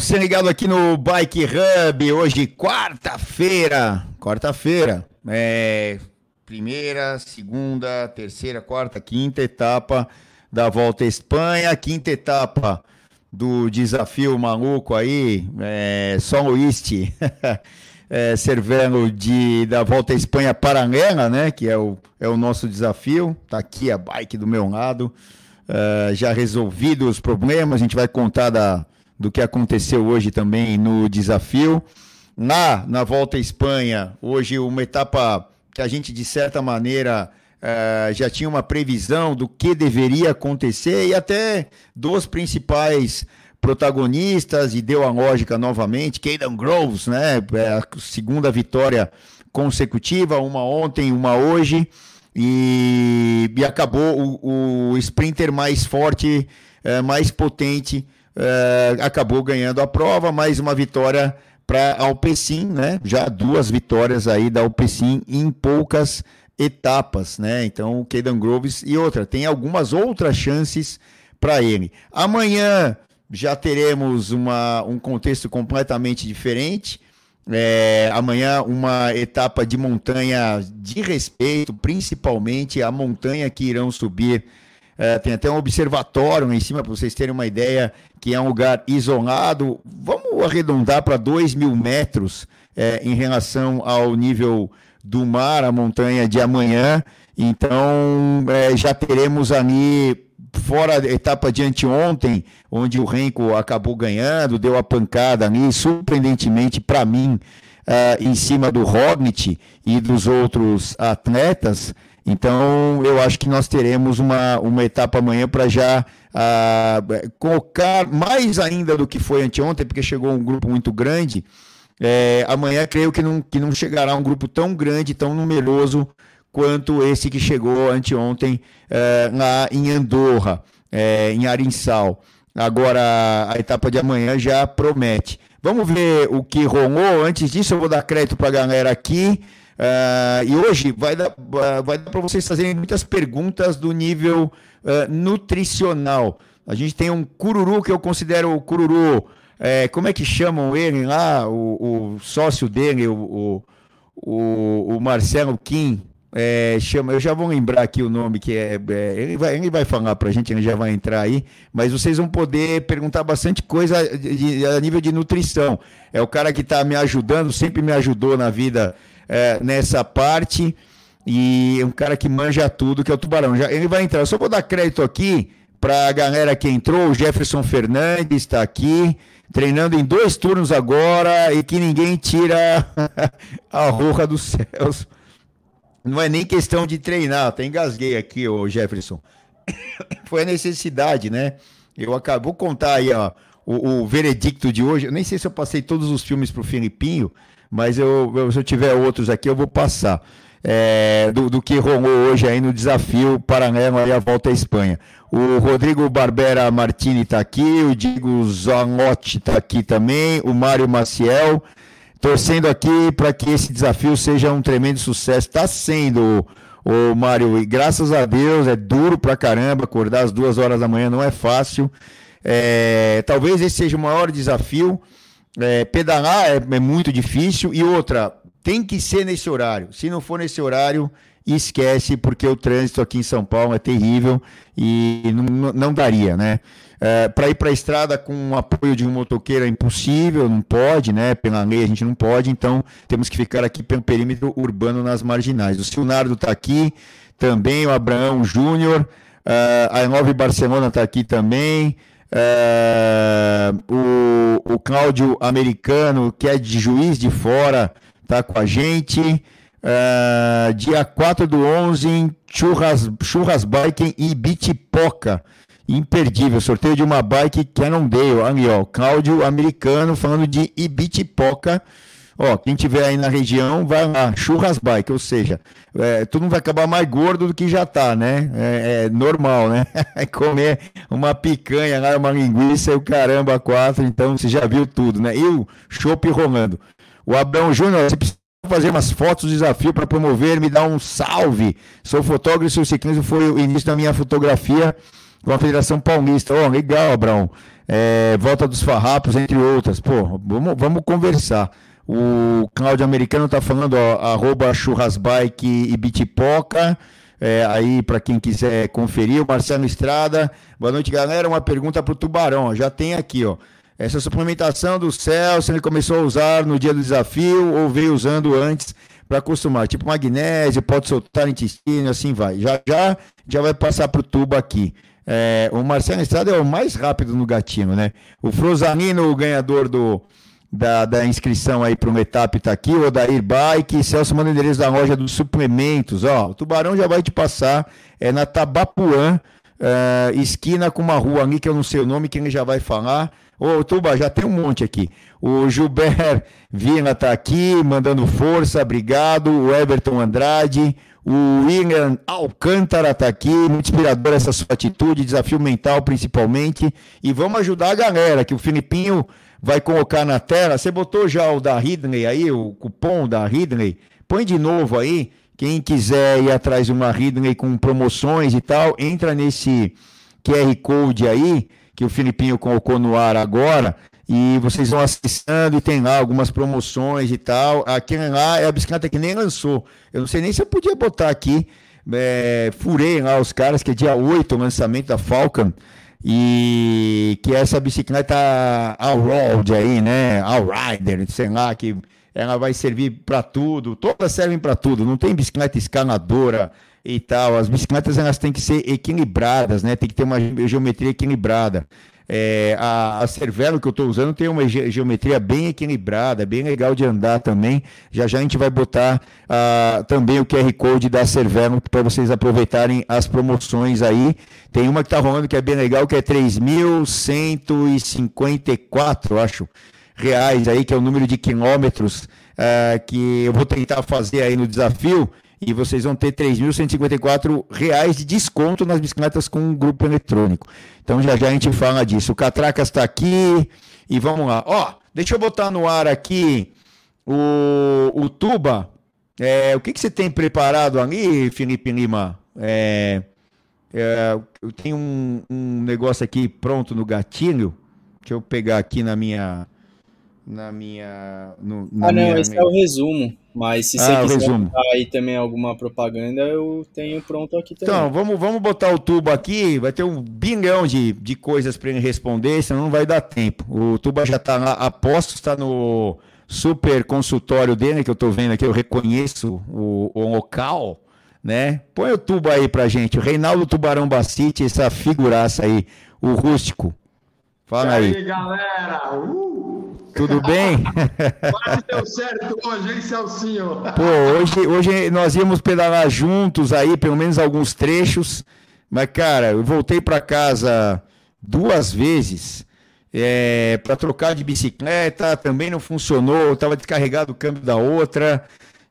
você ligado aqui no Bike Hub. Hoje, quarta-feira. Quarta-feira. É, primeira, segunda, terceira, quarta, quinta etapa da Volta à Espanha. Quinta etapa do desafio maluco aí, é, São Luís, é, de, da Volta à Espanha Paralela, né? Que é o, é o nosso desafio. Tá aqui a bike do meu lado. Uh, já resolvido os problemas, a gente vai contar da, do que aconteceu hoje também no desafio. Na, na volta à Espanha, hoje uma etapa que a gente, de certa maneira, uh, já tinha uma previsão do que deveria acontecer e até dos principais protagonistas, e deu a lógica novamente, Caden Groves, né? É a segunda vitória consecutiva, uma ontem, uma hoje. E, e acabou o, o sprinter mais forte, é, mais potente, é, acabou ganhando a prova, mais uma vitória para a Alpecin, né? Já duas vitórias aí da Alpecin em poucas etapas, né? Então, o Caden Groves e outra, tem algumas outras chances para ele. Amanhã já teremos uma, um contexto completamente diferente. É, amanhã uma etapa de montanha de respeito, principalmente a montanha que irão subir. É, tem até um observatório em cima para vocês terem uma ideia que é um lugar isolado. Vamos arredondar para 2 mil metros é, em relação ao nível do mar, a montanha de amanhã. Então é, já teremos ali fora a etapa de anteontem, onde o Renko acabou ganhando, deu a pancada ali, surpreendentemente para mim, uh, em cima do Roglic e dos outros atletas. Então, eu acho que nós teremos uma, uma etapa amanhã para já uh, colocar mais ainda do que foi anteontem, porque chegou um grupo muito grande. É, amanhã creio que não, que não chegará um grupo tão grande, tão numeroso quanto esse que chegou anteontem é, lá em Andorra, é, em Arinsal. Agora, a etapa de amanhã já promete. Vamos ver o que rolou. Antes disso, eu vou dar crédito para a galera aqui. Uh, e hoje vai dar, vai dar para vocês fazerem muitas perguntas do nível uh, nutricional. A gente tem um cururu que eu considero o cururu. É, como é que chamam ele lá? O, o sócio dele, o, o, o Marcelo Kim. É, chama, eu já vou lembrar aqui o nome que é, é, ele, vai, ele vai falar para a gente, ele já vai entrar aí, mas vocês vão poder perguntar bastante coisa de, de, a nível de nutrição. É o cara que está me ajudando, sempre me ajudou na vida é, nessa parte e um cara que manja tudo, que é o Tubarão. Já, ele vai entrar. Eu só vou dar crédito aqui para a galera que entrou. O Jefferson Fernandes está aqui, treinando em dois turnos agora e que ninguém tira a roja dos céus não é nem questão de treinar, até engasguei aqui, o Jefferson. Foi a necessidade, né? Eu acabo, vou contar aí, ó, o, o, veredicto de hoje. Eu nem sei se eu passei todos os filmes para o Filipinho, mas eu, eu, se eu tiver outros aqui, eu vou passar. É, do, do, que rolou hoje aí no desafio paralelo aí a volta à Espanha. O Rodrigo Barbera Martini está aqui, o Diego Zanotti está aqui também, o Mário Maciel, torcendo aqui para que esse desafio seja um tremendo sucesso. Está sendo, o Mário, e graças a Deus é duro pra caramba acordar às duas horas da manhã, não é fácil. É, talvez esse seja o maior desafio. É, pedalar é, é muito difícil e outra, tem que ser nesse horário. Se não for nesse horário, esquece, porque o trânsito aqui em São Paulo é terrível e não, não daria, né? É, para ir para a estrada com o apoio de um motoqueiro é impossível, não pode, né? Pela lei a gente não pode, então temos que ficar aqui pelo perímetro urbano nas marginais. O Silnardo está aqui também, o Abraão Júnior, uh, a Nove Barcelona está aqui também. Uh, o, o Cláudio Americano, que é de Juiz de Fora, está com a gente. Uh, dia 4 do 11 em Churras, Churras Biking e Bitipoca imperdível. Sorteio de uma bike Cannondale. Ali, ó. Cláudio Americano falando de Ibitipoca. Ó, quem tiver aí na região, vai lá, churras bike, ou seja, é, vai acabar mais gordo do que já tá, né? É, é normal, né? Comer uma picanha lá, uma linguiça e o caramba, quatro, então você já viu tudo, né? E o chopp rolando. O Abrão Júnior, você precisa fazer umas fotos desafio para promover, me dá um salve. Sou fotógrafo e o ciclismo foi o início da minha fotografia com a Federação Paulista. Oh, legal, Abraão. é, Volta dos Farrapos, entre outras. Pô, vamos, vamos conversar. O Cláudio Americano tá falando, ó, arroba churrasbike e bitipoca. É, aí, para quem quiser conferir, o Marcelo Estrada. Boa noite, galera. Uma pergunta para o Tubarão. Já tem aqui, ó. Essa suplementação do Celso, ele começou a usar no dia do desafio ou veio usando antes para acostumar? Tipo magnésio, pode soltar intestino, assim vai. Já já, já vai passar para o tubo aqui. É, o Marcelo Estrada é o mais rápido no gatinho, né? O Frosanino, o ganhador do, da, da inscrição aí para o Metap está aqui, o Odair Bike, Celso manda endereço da loja dos suplementos, ó, o Tubarão já vai te passar, é na Tabapuã, é, esquina com uma rua ali que eu não sei o nome, que ele já vai falar, Ô, Tuba, já tem um monte aqui. O Gilbert Vina tá aqui, mandando força, obrigado. O Everton Andrade, o William Alcântara tá aqui, muito inspirador essa sua atitude, desafio mental principalmente. E vamos ajudar a galera, que o Filipinho vai colocar na tela. Você botou já o da Ridley aí, o cupom da Ridley? Põe de novo aí. Quem quiser ir atrás de uma Ridley com promoções e tal, entra nesse QR Code aí, que o Filipinho colocou no ar agora, e vocês vão acessando e tem lá algumas promoções e tal. Aquele lá é a bicicleta que nem lançou. Eu não sei nem se eu podia botar aqui. É, furei lá os caras, que é dia 8 o lançamento da Falcon e que essa bicicleta all-road aí, né, all-rider, sei lá, que ela vai servir para tudo, todas servem para tudo, não tem bicicleta escaladora e tal, as bicicletas elas têm que ser equilibradas, né, tem que ter uma geometria equilibrada. É, a, a Cervelo que eu estou usando tem uma ge geometria bem equilibrada, bem legal de andar também. Já já a gente vai botar uh, também o QR Code da Cervelo para vocês aproveitarem as promoções aí. Tem uma que está rolando que é bem legal, que é 3.154, acho, reais aí, que é o número de quilômetros uh, que eu vou tentar fazer aí no desafio e vocês vão ter R$ 3.154 de desconto nas bicicletas com um grupo eletrônico. Então já já a gente fala disso. O Catracas está aqui e vamos lá. Ó, deixa eu botar no ar aqui o, o Tuba. É, o que, que você tem preparado ali, Felipe Lima? É, é, eu tenho um, um negócio aqui pronto no gatilho. Deixa eu pegar aqui na minha. Na minha. No, na ah, não, minha, esse é o resumo. Mas se você Ah, quiser resumo. aí também alguma propaganda, eu tenho pronto aqui também. Então, vamos, vamos botar o tubo aqui. Vai ter um bilhão de, de coisas para ele responder, senão não vai dar tempo. O tubo já está lá, aposto, está no super consultório dele, que eu estou vendo aqui, eu reconheço o, o local, né? Põe o tubo aí pra gente. O Reinaldo Tubarão Bacite, essa figuraça aí, o rústico. Fala E aí, aí, galera? Uh! tudo bem? Quase deu certo hoje, hein, Celcinho? Pô, hoje, hoje nós íamos pedalar juntos aí, pelo menos alguns trechos. Mas, cara, eu voltei para casa duas vezes é, para trocar de bicicleta, também não funcionou, estava descarregado o câmbio da outra.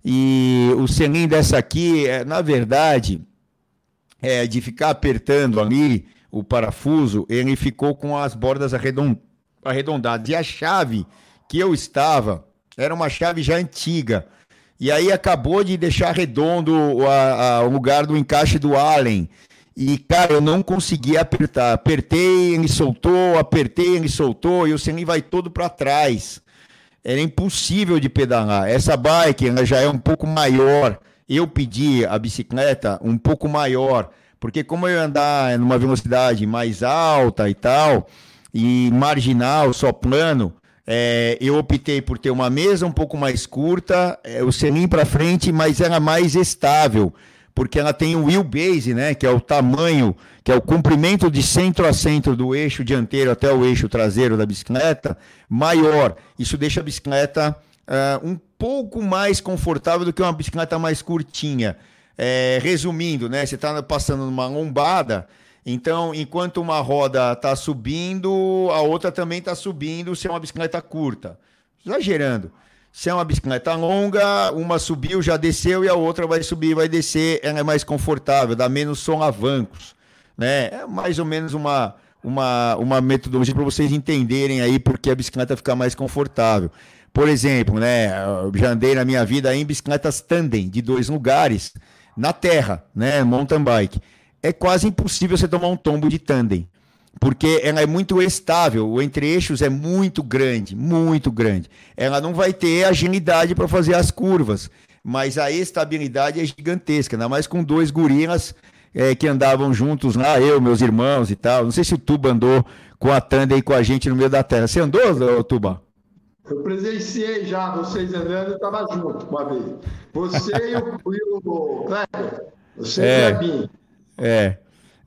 E o selim dessa aqui, é, na verdade, é, de ficar apertando ali o parafuso, ele ficou com as bordas arredon- arredondadas. E a chave que eu estava era uma chave já antiga. E aí acabou de deixar redondo o, a- a- o lugar do encaixe do Allen. E, cara, eu não consegui apertar. Apertei, ele soltou, apertei, ele soltou, e o selim vai todo para trás. Era impossível de pedalar. Essa bike ela já é um pouco maior. Eu pedi a bicicleta um pouco maior, porque como eu andar numa velocidade mais alta e tal, e marginal, só plano, é, eu optei por ter uma mesa um pouco mais curta, é, o selim para frente, mas ela mais estável, porque ela tem o wheelbase, né, que é o tamanho, que é o comprimento de centro a centro do eixo dianteiro até o eixo traseiro da bicicleta, maior. Isso deixa a bicicleta ah, um pouco mais confortável do que uma bicicleta mais curtinha. É, resumindo, né, você está passando numa lombada, então, enquanto uma roda está subindo, a outra também está subindo se é uma bicicleta curta. Exagerando. Se é uma bicicleta longa, uma subiu, já desceu e a outra vai subir, vai descer, ela é mais confortável, dá menos solavancos, né? É mais ou menos uma, uma, uma metodologia para vocês entenderem aí porque a bicicleta fica mais confortável. Por exemplo, né, eu já andei na minha vida em bicicletas tandem de dois lugares na terra, né, mountain bike. É quase impossível você tomar um tombo de tandem. porque ela é muito estável, o entre-eixos é muito grande, muito grande. Ela não vai ter agilidade para fazer as curvas, mas a estabilidade é gigantesca, ainda mais com dois gorilas é, que andavam juntos lá, eu, meus irmãos e tal. Não sei se o Tuba andou com a Tanda com a gente no meio da terra. Você andou, Tuba? Eu presenciei já vocês andando, eu estava junto uma vez. Você e o, Kleber. Você é, e o Klebinho. É.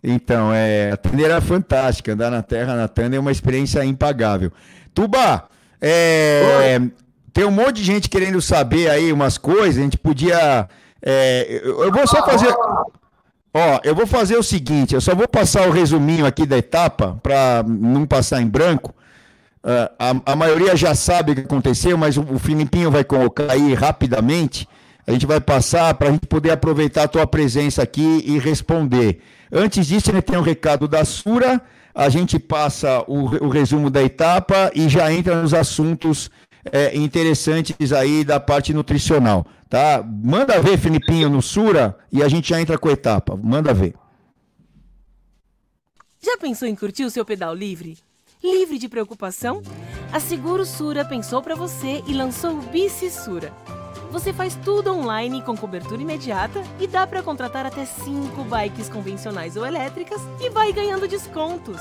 Então, é, a Tanda era fantástica. Andar na terra na Tanda é uma experiência impagável. Tuba, é, tem um monte de gente querendo saber aí umas coisas. A gente podia. É, eu vou só fazer. Ó, eu vou fazer o seguinte: eu só vou passar o resuminho aqui da etapa para não passar em branco. Uh, a, a, maioria já sabe o que aconteceu, mas o, o Filipinho vai colocar aí rapidamente. A gente vai passar para a gente poder aproveitar a tua presença aqui e responder. Antes disso, ele tem um recado da Sura, a gente passa o, o resumo da etapa e já entra nos assuntos é, interessantes aí da parte nutricional, tá? Manda ver, Filipinho, no Sura e a gente já entra com a etapa. Manda ver. Já pensou em curtir o seu pedal livre? Livre de preocupação? A Seguro Sura pensou para você e lançou o Bici Sura você faz tudo online com cobertura imediata e dá para contratar até 5 bikes convencionais ou elétricas e vai ganhando descontos.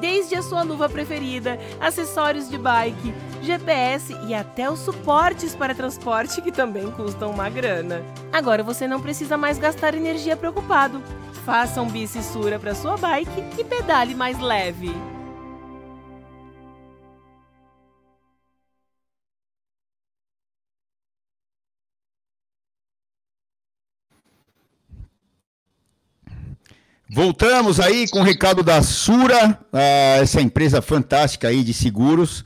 Desde a sua luva preferida, acessórios de bike, GPS e até os suportes para transporte que também custam uma grana. Agora você não precisa mais gastar energia preocupado. Faça um bicissura para sua bike e pedale mais leve. Voltamos aí com o recado da Sura, essa empresa fantástica aí de seguros.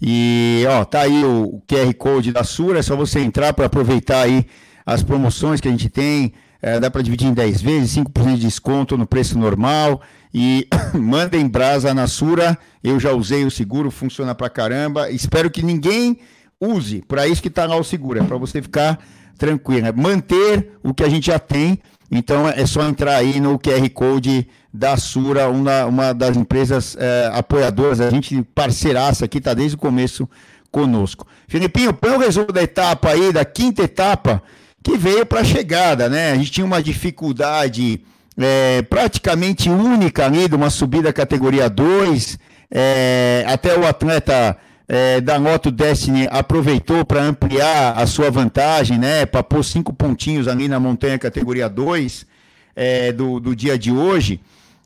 E ó, tá aí o QR Code da Sura, é só você entrar para aproveitar aí as promoções que a gente tem. É, dá para dividir em 10 vezes, 5% de desconto no preço normal. E mandem brasa na Sura. Eu já usei o seguro, funciona pra caramba. Espero que ninguém use. Para isso que tá lá o seguro, é para você ficar tranquilo. É manter o que a gente já tem então é só entrar aí no QR Code da Sura, uma, uma das empresas é, apoiadoras, a gente parceiraça aqui, está desde o começo conosco. Filipinho, põe o resumo da etapa aí, da quinta etapa, que veio para a chegada, né? A gente tinha uma dificuldade é, praticamente única ali de uma subida categoria 2, é, até o atleta é, da Moto Destiny aproveitou para ampliar a sua vantagem, né? Para pôr cinco pontinhos ali na montanha categoria 2 é, do, do dia de hoje.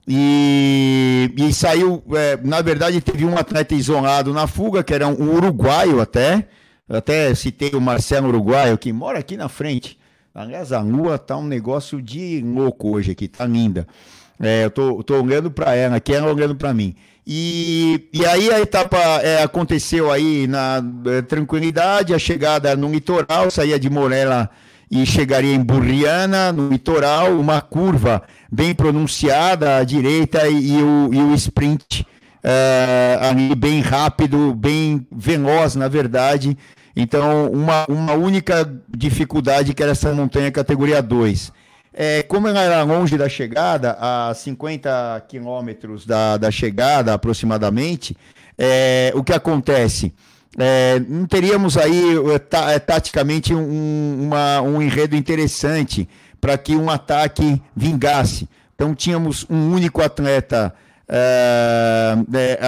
E, e saiu, é, na verdade, teve um atleta isolado na fuga, que era um uruguaio até. Até citei o Marcelo Uruguaio, que mora aqui na frente. Aliás, a lua tá um negócio de louco hoje aqui, tá linda. É, eu tô, tô olhando para ela aqui, ela olhando para mim. E, e aí a etapa é, aconteceu aí na é, tranquilidade, a chegada no litoral, saía de Morela e chegaria em Burriana, no litoral, uma curva bem pronunciada à direita e, e o, e o sprint é, ali bem rápido, bem veloz, na verdade. Então, uma, uma única dificuldade que era essa montanha categoria 2. É, como ela era longe da chegada, a 50 quilômetros da, da chegada aproximadamente, é, o que acontece? É, não teríamos aí é, é, taticamente um, uma, um enredo interessante para que um ataque vingasse. Então tínhamos um único atleta é,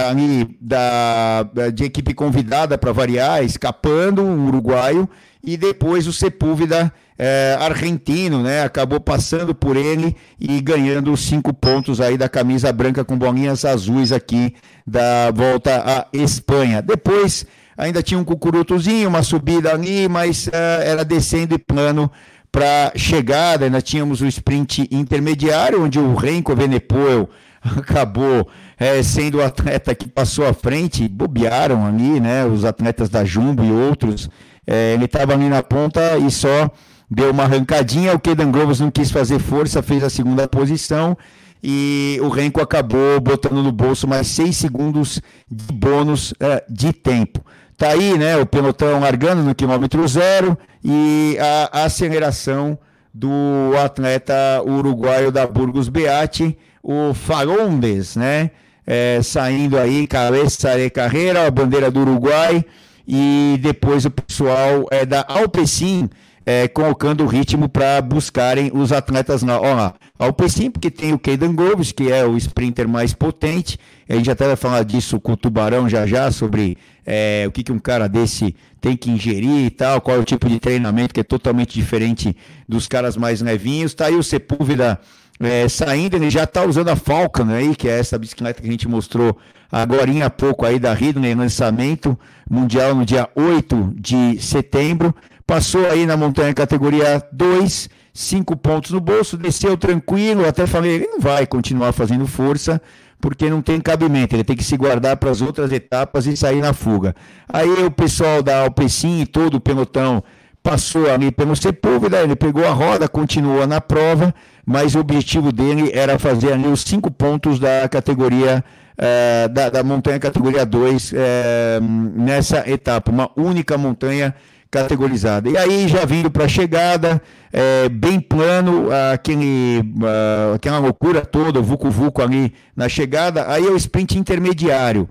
ali da, de equipe convidada para variar, escapando, um uruguaio, e depois o Sepúlveda é, argentino, né? Acabou passando por ele e ganhando cinco pontos aí da camisa branca com bolinhas azuis aqui da volta à Espanha. Depois ainda tinha um cucurutozinho, uma subida ali, mas é, era descendo e plano para chegada. Ainda tínhamos o sprint intermediário, onde o Renko Venepoel acabou é, sendo o atleta que passou à frente, bobearam ali, né? Os atletas da Jumbo e outros. É, ele estava ali na ponta e só deu uma arrancadinha, o Kedan Groves não quis fazer força, fez a segunda posição e o Renko acabou botando no bolso mais seis segundos de bônus uh, de tempo. Tá aí, né, o pelotão largando no quilômetro zero e a, a aceleração do atleta uruguaio da Burgos Beati, o Farondes, né, é, saindo aí, cabeça de carreira, a bandeira do Uruguai, e depois o pessoal é, da Alpecin é, colocando o ritmo para buscarem os atletas lá. Olha lá, Alpecin, porque tem o Keidan Groves, que é o sprinter mais potente, a gente até vai falar disso com o Tubarão já já, sobre é, o que, que um cara desse tem que ingerir e tal, qual é o tipo de treinamento que é totalmente diferente dos caras mais levinhos. Tá aí o Sepúlveda é, saindo, ele já está usando a Falcon aí, que é essa bicicleta que a gente mostrou agora há pouco aí da Ridley, lançamento mundial no dia 8 de setembro. Passou aí na montanha categoria 2, 5 pontos no bolso, desceu tranquilo, até falei, ele não vai continuar fazendo força, porque não tem cabimento, ele tem que se guardar para as outras etapas e sair na fuga. Aí o pessoal da Alpecin e todo o pelotão passou ali pelo Sepúlveda, ele pegou a roda, continuou na prova, mas o objetivo dele era fazer ali os cinco pontos da categoria é, da, da, montanha categoria 2 é, eh, nessa etapa, uma única montanha categorizada. E aí já vindo para a chegada, é, bem plano, aquele, uh, aquela loucura toda, o Vucu Vucu ali na chegada, aí é o sprint intermediário.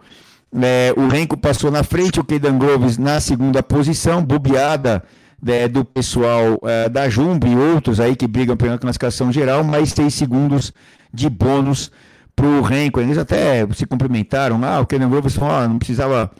É, o Renko passou na frente, o Keidan Groves na segunda posição, bobeada é, do pessoal é, da Jumbo e outros aí que brigam pela classificação geral, mais seis segundos de bônus para o Renko. Eles até se cumprimentaram. Ah, o Kenan Groves falou, ah, não precisava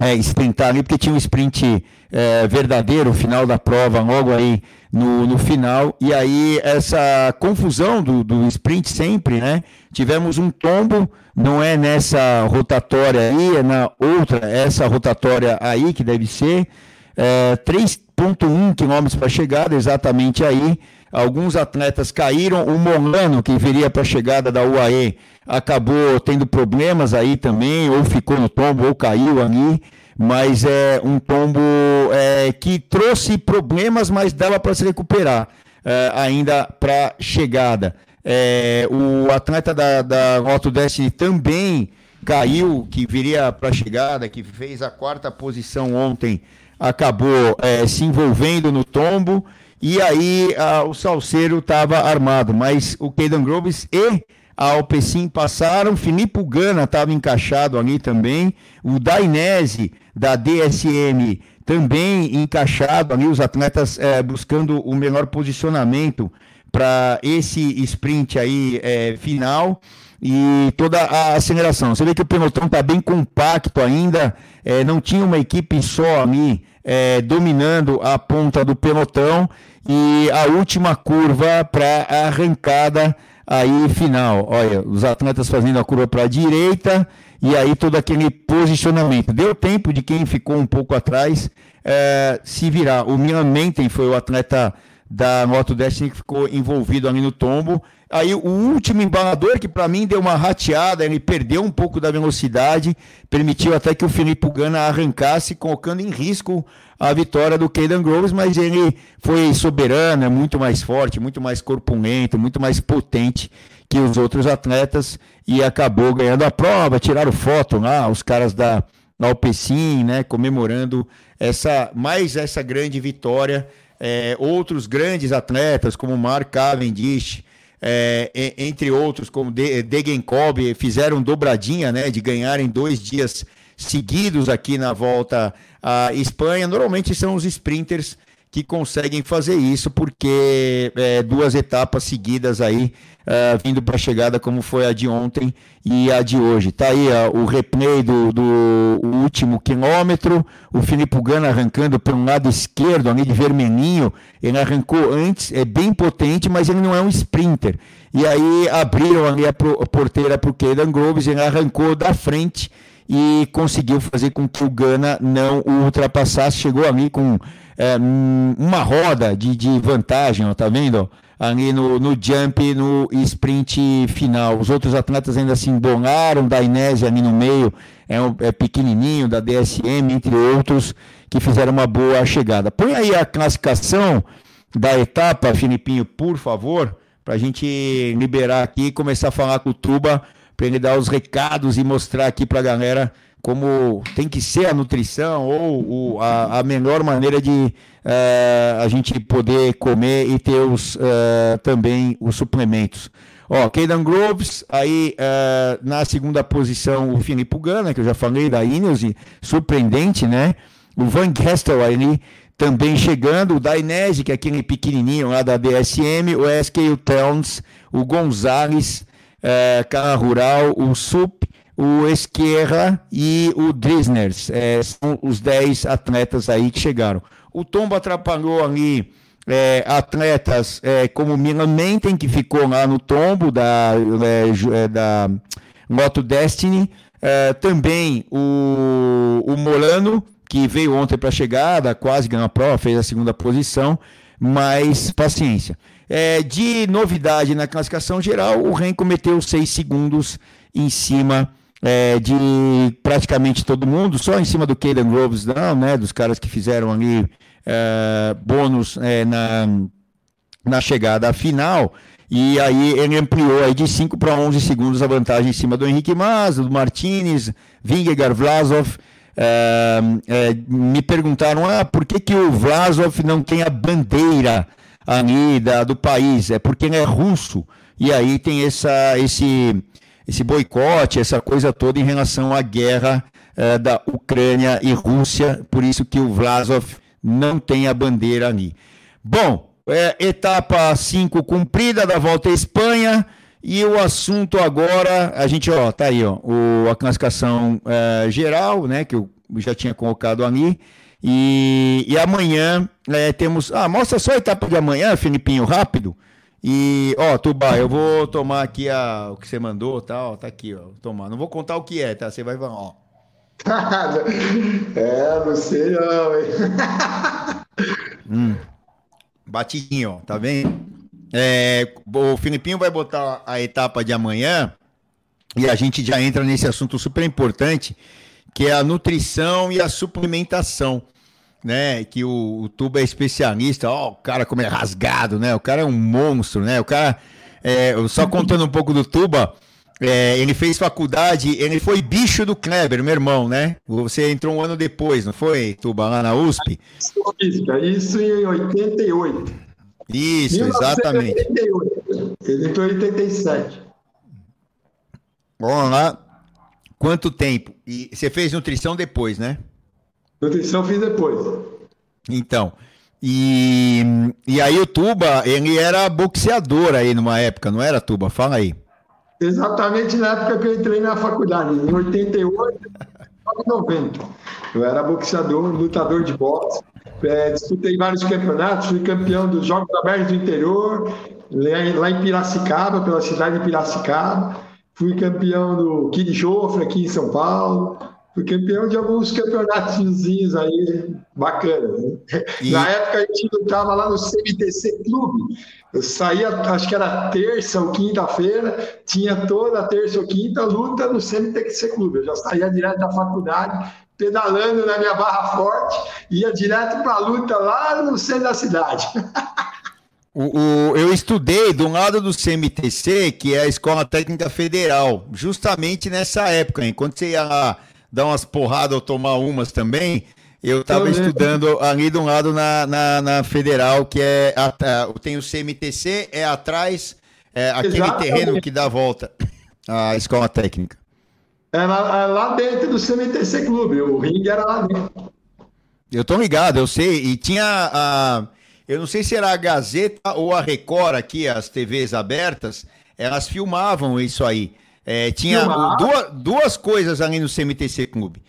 é, sprintar ali, porque tinha um sprint é, verdadeiro, final da prova, logo aí no, no final. E aí, essa confusão do, do sprint sempre, né? Tivemos um tombo, não é nessa rotatória aí, é na outra, essa rotatória aí que deve ser é, 3,1 quilômetros para chegada, exatamente aí. Alguns atletas caíram. O Molano, que viria para a chegada da UAE, acabou tendo problemas aí também, ou ficou no tombo, ou caiu ali. Mas é um tombo é, que trouxe problemas, mas dava para se recuperar é, ainda para chegada. É, o atleta da, da Destiny também caiu, que viria para a chegada, que fez a quarta posição ontem acabou é, se envolvendo no tombo e aí a, o Salseiro estava armado, mas o Keidan Groves e a Alpecin passaram, Filipe Gana estava encaixado ali também, o Dainese da DSM também encaixado ali, os atletas é, buscando o melhor posicionamento para esse sprint aí é, final e toda a aceleração. Você vê que o pelotão está bem compacto ainda, é, não tinha uma equipe só ali é, dominando a ponta do pelotão e a última curva para a arrancada aí final. Olha, os atletas fazendo a curva para a direita e aí todo aquele posicionamento. Deu tempo de quem ficou um pouco atrás é, se virar. O Milan Menten foi o atleta da Moto Destiny que ficou envolvido ali no tombo Aí o último embalador, que para mim deu uma rateada, ele perdeu um pouco da velocidade, permitiu até que o Felipe Gana arrancasse, colocando em risco a vitória do Caden Groves, mas ele foi soberano, é muito mais forte, muito mais corpulento, muito mais potente que os outros atletas e acabou ganhando a prova, tiraram foto lá, os caras da, da Alpecin, né, comemorando essa mais essa grande vitória. É, outros grandes atletas, como Mark Cavendish, é, entre outros, como Degenkolb, fizeram dobradinha, né, de ganharem dois dias seguidos aqui na volta à Espanha. Normalmente são os sprinters que conseguem fazer isso, porque é, duas etapas seguidas aí, uh, vindo para a chegada, como foi a de ontem e a de hoje. Tá aí uh, o replay do, do último quilômetro, o Filipe Gana arrancando pelo lado esquerdo, ali de vermelhinho, ele arrancou antes, é bem potente, mas ele não é um sprinter. E aí abriram ali a, pro, a porteira para o Keidan Groves, ele arrancou da frente e conseguiu fazer com que o Gana não o ultrapassasse, chegou ali com é, uma roda de, de vantagem, ó, tá vendo? Ali no, no jump, no sprint final. Os outros atletas ainda se embolaram, da Inés ali no meio, é, um, é pequenininho, da DSM, entre outros, que fizeram uma boa chegada. Põe aí a classificação da etapa, Filipinho, por favor, para a gente liberar aqui e começar a falar com o Tuba, para ele dar os recados e mostrar aqui para a galera como tem que ser a nutrição ou, ou a, a, melhor maneira de uh, a gente poder comer e ter os, uh, também os suplementos. Ó, Keidan Groves, aí uh, na segunda posição o Filipe Gana, que eu já falei da Ineos, surpreendente, né? O Van Gestel ali também chegando, o Dainese, que é aquele pequenininho lá da DSM, o SK Towns, o Gonzalez, uh, Cara Rural, o Sup, o Esquerra e o Drisners. É, são os 10 atletas aí que chegaram. O Tombo atrapalhou ali é, atletas é, como Milan Menten, que ficou lá no tombo da, é, é da Moto Destiny. É, também o, o Molano, que veio ontem para a chegada, quase ganhou a prova, fez a segunda posição, mas paciência. É, de novidade na classificação geral, o Ren cometeu 6 segundos em cima é, de praticamente todo mundo, só em cima do Caden Groves, não, né? Dos caras que fizeram ali é, bônus é, na, na chegada final. E aí ele ampliou aí de 5 para 11 segundos a vantagem em cima do Henrique Mas, do Martinez, Vingegaard, Vlasov. É, é, me perguntaram, ah, por que, que o Vlasov não tem a bandeira ali da, do país? É porque ele é russo. E aí tem essa, esse, esse boicote, essa coisa toda em relação à guerra uh, da Ucrânia e Rússia, por isso que o Vlasov não tem a bandeira ali. Bom, é, etapa 5 cumprida da volta à Espanha. E o assunto agora, a gente, ó, tá aí, ó, o, a classificação é, geral, né, que eu já tinha colocado ali. E, e amanhã temos. Ah, mostra só a etapa de amanhã, Filipinho, rápido. E, ó, Tuba, eu vou tomar aqui a, o que você mandou, tá? Ó, tá aqui, ó. Tomar. Não vou contar o que é, tá? Você vai, ó. é, não sei não, hein? hum. Batidinho, ó, tá vendo? É, o Filipinho vai botar a etapa de amanhã e a gente já entra nesse assunto super importante, que é a nutrição e a suplementação né? Que o, o Tuba é especialista, ó, o cara como é rasgado, né? O cara é um monstro, né? O cara, é, só contando um pouco do Tuba, é, ele fez faculdade, ele foi bicho do Kleber, meu irmão, né? Você entrou um ano depois, não foi, Tuba, lá na USP? Isso em 88. Isso, exatamente. 88. Ele entrou em 87. Vamos lá. Quanto tempo? E você fez nutrição depois, né? Nutrição fiz depois. Então. E, e aí o Tuba, ele era boxeador aí numa época, não era, Tuba? Fala aí. Exatamente na época que eu entrei na faculdade, em 88, 90. Eu era boxeador, lutador de boxe. É, disputei vários campeonatos, fui campeão dos Jogos Abertos do Interior, lá em Piracicaba, pela cidade de Piracicaba. Fui campeão do Kid Jofre aqui em São Paulo. Fui campeão de alguns campeonatos aí bacanas. Né? E... Na época a gente lutava lá no CMTC Clube. Eu saía, acho que era terça ou quinta-feira, tinha toda terça ou quinta luta no CMTC Clube. Eu já saía direto da faculdade, pedalando na minha barra forte, ia direto para a luta lá no centro da cidade. O, o, eu estudei do lado do CMTC, que é a Escola Técnica Federal, justamente nessa época, enquanto você ia lá dar umas porradas ou tomar umas também, eu estava estudando ali de um lado na, na, na Federal, que é. A, tem o CMTC, é atrás, é aquele Exatamente. terreno que dá a volta à escola técnica. É lá, lá, dentro do CMTC Clube, o ringue era lá dentro. Eu tô ligado, eu sei. E tinha a. Eu não sei se era a Gazeta ou a Record aqui, as TVs abertas, elas filmavam isso aí. É, tinha duas, duas coisas ali no CMTC Clube.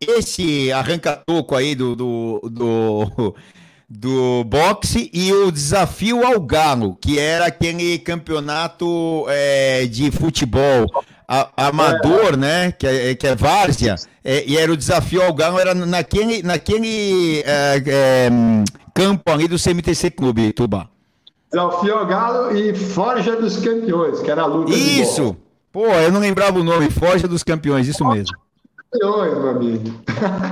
Esse arranca-toco aí do, do, do, do boxe e o desafio ao galo, que era aquele campeonato é, de futebol a, amador, né? Que é, que é várzea. É, e era o desafio ao galo, era naquele, naquele é, é, campo ali do CMTC Clube, Tuba. Desafio ao galo e Forja dos Campeões, que era a luta Isso! Pô, eu não lembrava o nome, Forja dos Campeões, isso mesmo. Campeões, meu amigo.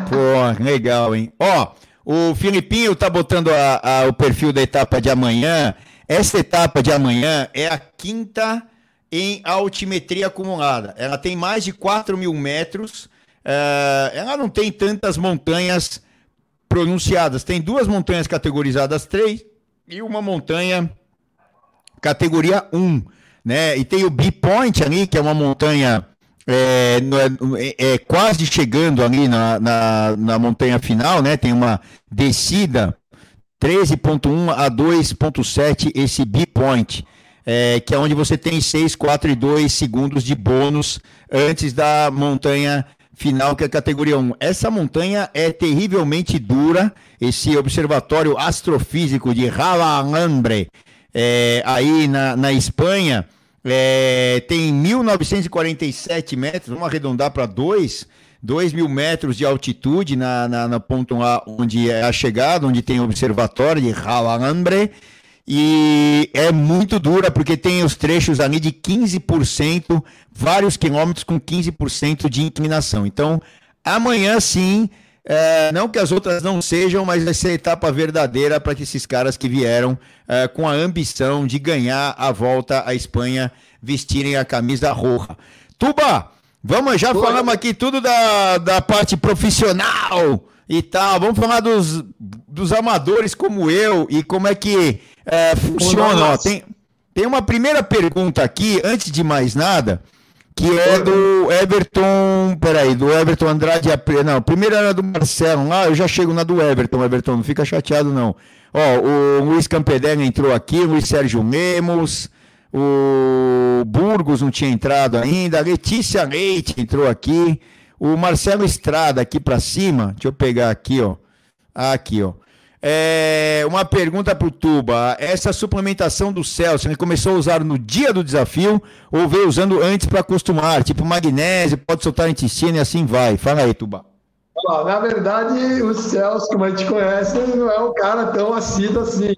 Pô, legal, hein? Ó, O Filipinho tá botando a, a, o perfil da etapa de amanhã. Essa etapa de amanhã é a quinta em altimetria acumulada. Ela tem mais de 4 mil metros. Uh, ela não tem tantas montanhas pronunciadas. Tem duas montanhas categorizadas 3 e uma montanha categoria 1. Né? E tem o B-Point ali, que é uma montanha é, é, é, quase chegando ali na, na, na, montanha final, né? Tem uma descida 13.1 a 2.7 esse B-Point, é, que é onde você tem 6, 4 e 2 segundos de bônus antes da montanha final, que é a categoria 1. Essa montanha é terrivelmente dura, esse observatório astrofísico de Ravalambre, é, aí na, na Espanha, é, tem 1.947 metros, vamos arredondar para 2, 2 mil metros de altitude na, na, na onde é a chegada, onde tem o observatório de Ravalambre, e é muito dura porque tem os trechos ali de 15%, vários quilômetros com 15% de inclinação. Então, amanhã sim, é, não que as outras não sejam, mas vai ser a etapa verdadeira para que esses caras que vieram é, com a ambição de ganhar a volta à Espanha vestirem a camisa roja. Tuba, vamos, já Oi. falamos aqui tudo da, da parte profissional e tal. Vamos falar dos, dos amadores como eu e como é que é, funciona. Tem, tem uma primeira pergunta aqui, antes de mais nada, que é do Everton. Peraí, do Everton Andrade. Não, primeiro era do Marcelo lá, eu já chego na do Everton, Everton, não fica chateado não. Ó, o Luiz Campedel entrou aqui, o Luiz Sérgio Lemos, o Burgos não tinha entrado ainda, a Letícia Leite entrou aqui, o Marcelo Estrada aqui para cima, deixa eu pegar aqui, ó. Aqui, ó. É, uma pergunta para o Tuba. Essa suplementação do Celso, ele começou a usar no dia do desafio ou veio usando antes para acostumar? Tipo magnésio, pode soltar intestino e assim vai. Fala aí, Tuba. Na verdade, o Celso, como a gente conhece, não é um cara tão assíduo assim.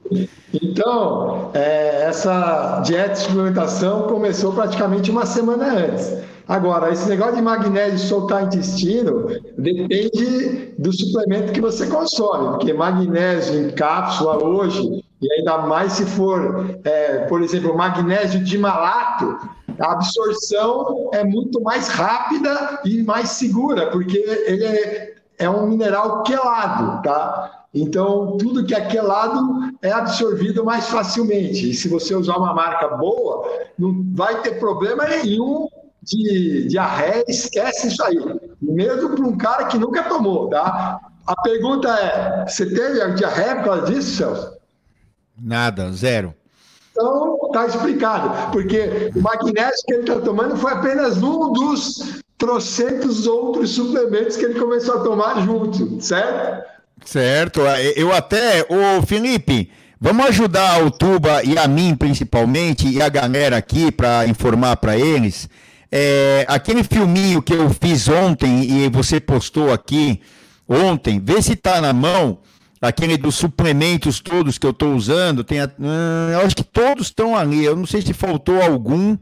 Então, é, essa dieta de suplementação começou praticamente uma semana antes. Agora, esse negócio de magnésio soltar intestino depende do suplemento que você consome, porque magnésio em cápsula hoje, e ainda mais se for, é, por exemplo, magnésio de malato, a absorção é muito mais rápida e mais segura, porque ele é, é um mineral quelado, tá? Então, tudo que é quelado é absorvido mais facilmente. E se você usar uma marca boa, não vai ter problema nenhum de diarreia, esquece isso aí. Mesmo para um cara que nunca tomou, tá? A pergunta é: você teve diarreia por causa disso, Celso? Nada, zero. Então, tá explicado. Porque o magnésio que ele está tomando foi apenas um dos trocentos outros suplementos que ele começou a tomar junto, certo? Certo. Eu até, o Felipe, vamos ajudar o Tuba e a mim principalmente e a galera aqui para informar para eles é, aquele filminho que eu fiz ontem e você postou aqui ontem, vê se tá na mão, aquele dos suplementos todos que eu estou usando, tem a, hum, eu acho que todos estão ali, eu não sei se faltou algum,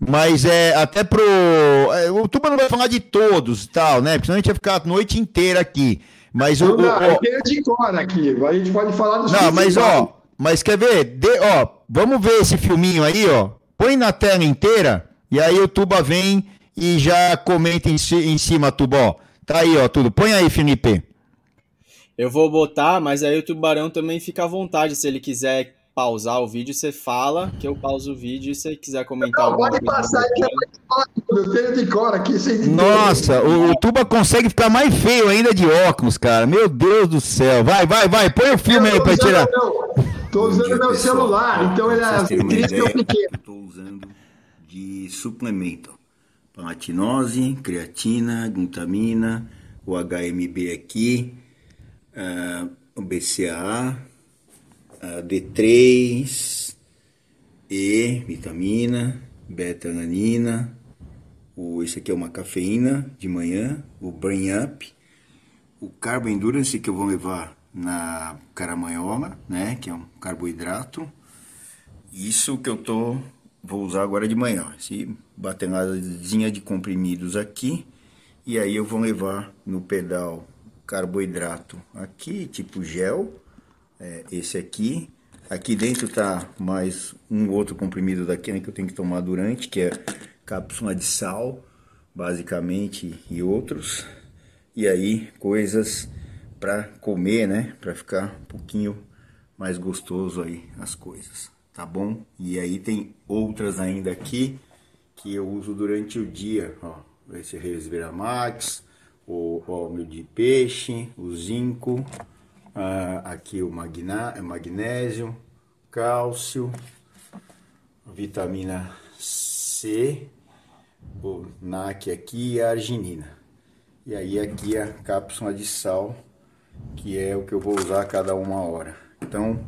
mas é até pro. É, o Tuba não vai falar de todos e tal, né? Porque senão a gente vai ficar a noite inteira aqui. Mas o. Não, o, o... de cor aqui, a gente pode falar dos Não, mas ó, mas quer ver? De, ó, vamos ver esse filminho aí, ó. Põe na tela inteira e aí o Tuba vem e já comenta em, em cima, Tuba. Tá aí, ó, tudo. Põe aí, Felipe. Eu vou botar, mas aí o Tubarão também fica à vontade. Se ele quiser pausar o vídeo, você fala que eu pauso o vídeo e se quiser comentar. Não, pode passar que eu tenho de cor aqui sem Nossa, o, o, Tuba consegue ficar mais feio ainda de óculos, cara. Meu Deus do céu. Vai, vai, vai. Põe o filme aí pra tirar. Tô usando meu celular, então ele é pequeno. Tô usando de suplemento. Palatinose, creatina, glutamina, o HMB aqui, uh, o BCAA, D3, E, vitamina, beta-alanina, esse aqui é uma cafeína de manhã, o Brain Up, o Carbo Endurance que eu vou levar na caramanhola, né, que é um carboidrato. Isso que eu tô vou usar agora de manhã. Esse batenazinha de comprimidos aqui. E aí eu vou levar no pedal carboidrato aqui, tipo gel, é, esse aqui. Aqui dentro tá mais um outro comprimido daqui né, que eu tenho que tomar durante, que é cápsula de sal, basicamente, e outros. E aí, coisas para comer, né? Para ficar um pouquinho mais gostoso aí as coisas, tá bom? E aí tem outras ainda aqui que eu uso durante o dia, ó. Esse Resvera Max, o óleo de peixe, o zinco, aqui o magná, é magnésio, cálcio, vitamina C, o NAC aqui e a arginina. E aí aqui a cápsula de sal, que é o que eu vou usar a cada uma hora. Então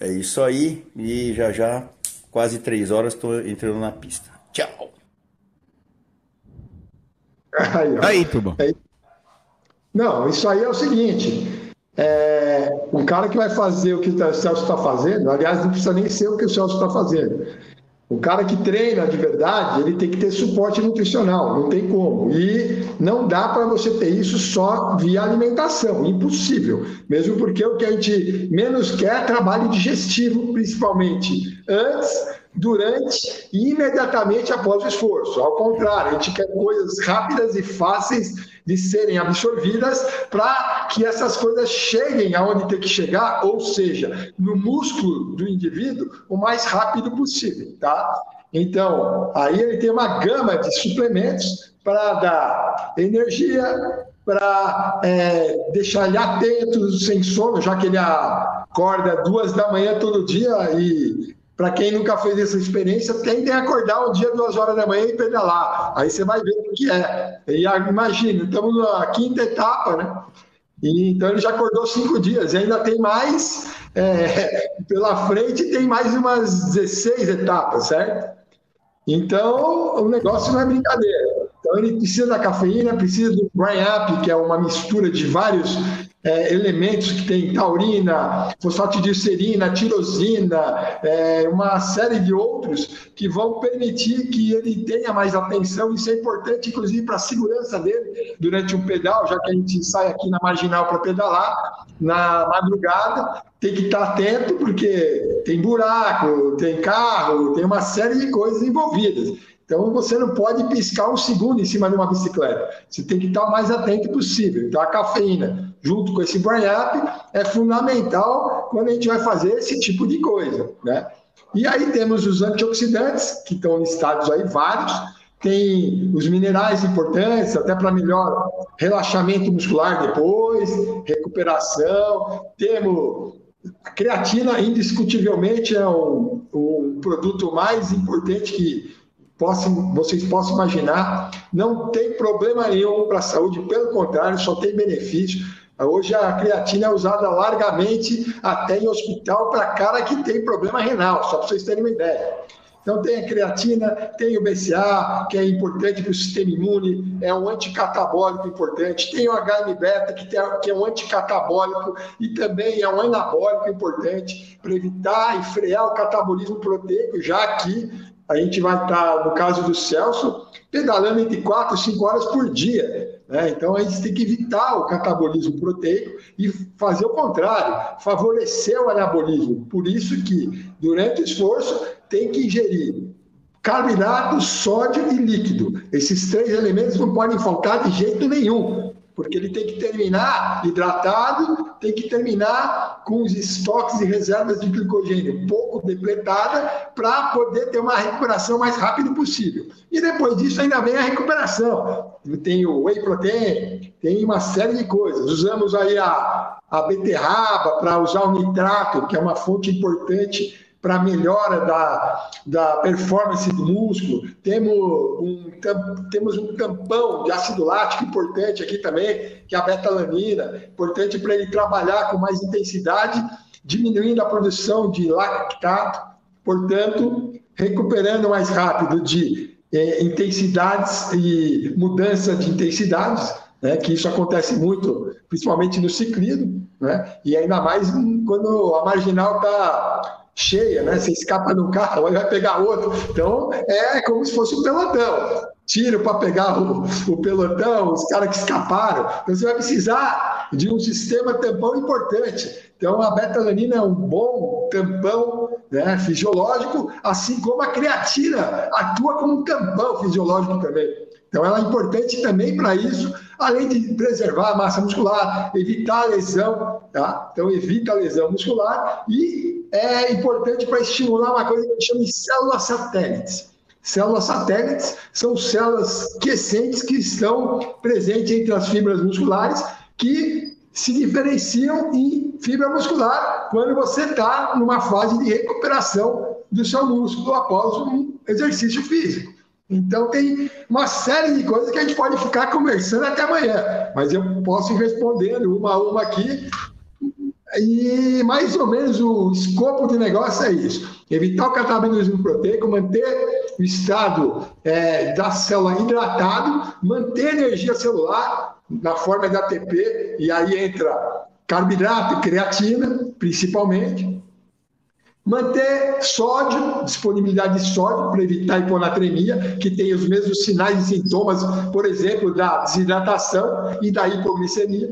é isso aí e já já quase três horas estou entrando na pista. Tchau! Aí, aí Tuba. Não, isso aí é o seguinte. É, um cara que vai fazer o que o Celso está fazendo, aliás, não precisa nem ser o que o Celso está fazendo. O cara que treina de verdade, ele tem que ter suporte nutricional, não tem como. E não dá para você ter isso só via alimentação, impossível. Mesmo porque o que a gente menos quer é trabalho digestivo, principalmente antes durante e imediatamente após o esforço. Ao contrário, a gente quer coisas rápidas e fáceis de serem absorvidas para que essas coisas cheguem aonde tem que chegar, ou seja, no músculo do indivíduo o mais rápido possível, tá? Então, aí ele tem uma gama de suplementos para dar energia, para é, deixar ele atento, sem sono, já que ele acorda duas da manhã todo dia e para quem nunca fez essa experiência, tendem a acordar um dia, duas horas da manhã e pedalar. Aí você vai ver o que é. E imagina, estamos na quinta etapa, né? E, então ele já acordou cinco dias e ainda tem mais é, pela frente, tem mais umas 16 etapas, certo? Então o negócio não é brincadeira. Então ele precisa da cafeína, precisa do Brain Up, que é uma mistura de vários é, elementos que tem taurina, fosfatidilcerina, tirosina, é, uma série de outros que vão permitir que ele tenha mais atenção. Isso é importante, inclusive, para a segurança dele durante um pedal, já que a gente sai aqui na marginal para pedalar, na madrugada, tem que estar atento, porque tem buraco, tem carro, tem uma série de coisas envolvidas. Então você não pode piscar um segundo em cima de uma bicicleta. Você tem que estar o mais atento possível. Então a cafeína, junto com esse burn up, é fundamental quando a gente vai fazer esse tipo de coisa, né? E aí temos os antioxidantes, que estão listados aí vários, tem os minerais importantes, até para melhor relaxamento muscular depois, recuperação. Temos a creatina, indiscutivelmente, é o, o produto mais importante que possam, vocês possam imaginar, não tem problema nenhum para a saúde, pelo contrário, só tem benefício. Hoje a creatina é usada largamente até em hospital para cara que tem problema renal, só para vocês terem uma ideia. Então tem a creatina, tem o BCA, que é importante para o sistema imune, é um anticatabólico importante, tem o HM-beta, que, que é um anticatabólico e também é um anabólico importante para evitar e frear o catabolismo proteico, já que a gente vai estar, no caso do Celso, pedalando entre 4 e 5 horas por dia. Né? Então, a gente tem que evitar o catabolismo proteico e fazer o contrário, favorecer o anabolismo. Por isso que, durante o esforço, tem que ingerir carboidrato, sódio e líquido. Esses três elementos não podem faltar de jeito nenhum porque ele tem que terminar hidratado, tem que terminar com os estoques e reservas de glicogênio pouco depletada para poder ter uma recuperação mais rápida possível. E depois disso ainda vem a recuperação. Tem o whey protein, tem uma série de coisas. Usamos aí a, a beterraba para usar o nitrato, que é uma fonte importante para melhora da, da performance do músculo. Temos um, temos um tampão de ácido lático importante aqui também, que é a betalanina, importante para ele trabalhar com mais intensidade, diminuindo a produção de lactato, portanto, recuperando mais rápido de eh, intensidades e mudança de intensidades, né, que isso acontece muito, principalmente no ciclismo, né, e ainda mais quando a marginal está cheia, né? Você escapa de um carro, aí vai pegar outro. Então, é como se fosse um pelotão. Tiro para pegar o, o, pelotão, os caras que escaparam. Então, você vai precisar de um sistema tampão importante. Então, a beta-alanina é um bom tampão né, fisiológico, assim como a creatina atua como um tampão fisiológico também. Então, ela é importante também para isso, além de preservar a massa muscular, evitar a lesão, tá? Então, evita a lesão muscular e é importante para estimular uma coisa que a gente chama de células satélites. Células satélites são células quiescentes que estão presentes entre as fibras musculares que se diferenciam em fibra muscular quando você está numa fase de recuperação do seu músculo após um exercício físico. Então, tem uma série de coisas que a gente pode ficar conversando até amanhã, mas eu posso ir respondendo uma a uma aqui. E mais ou menos o escopo do negócio é isso: evitar o catabolismo proteico, manter o estado é, da célula hidratado, manter energia celular na forma de ATP, e aí entra carboidrato creatina, principalmente Manter sódio, disponibilidade de sódio para evitar hiponatremia, que tem os mesmos sinais e sintomas, por exemplo, da desidratação e da hipoglicemia.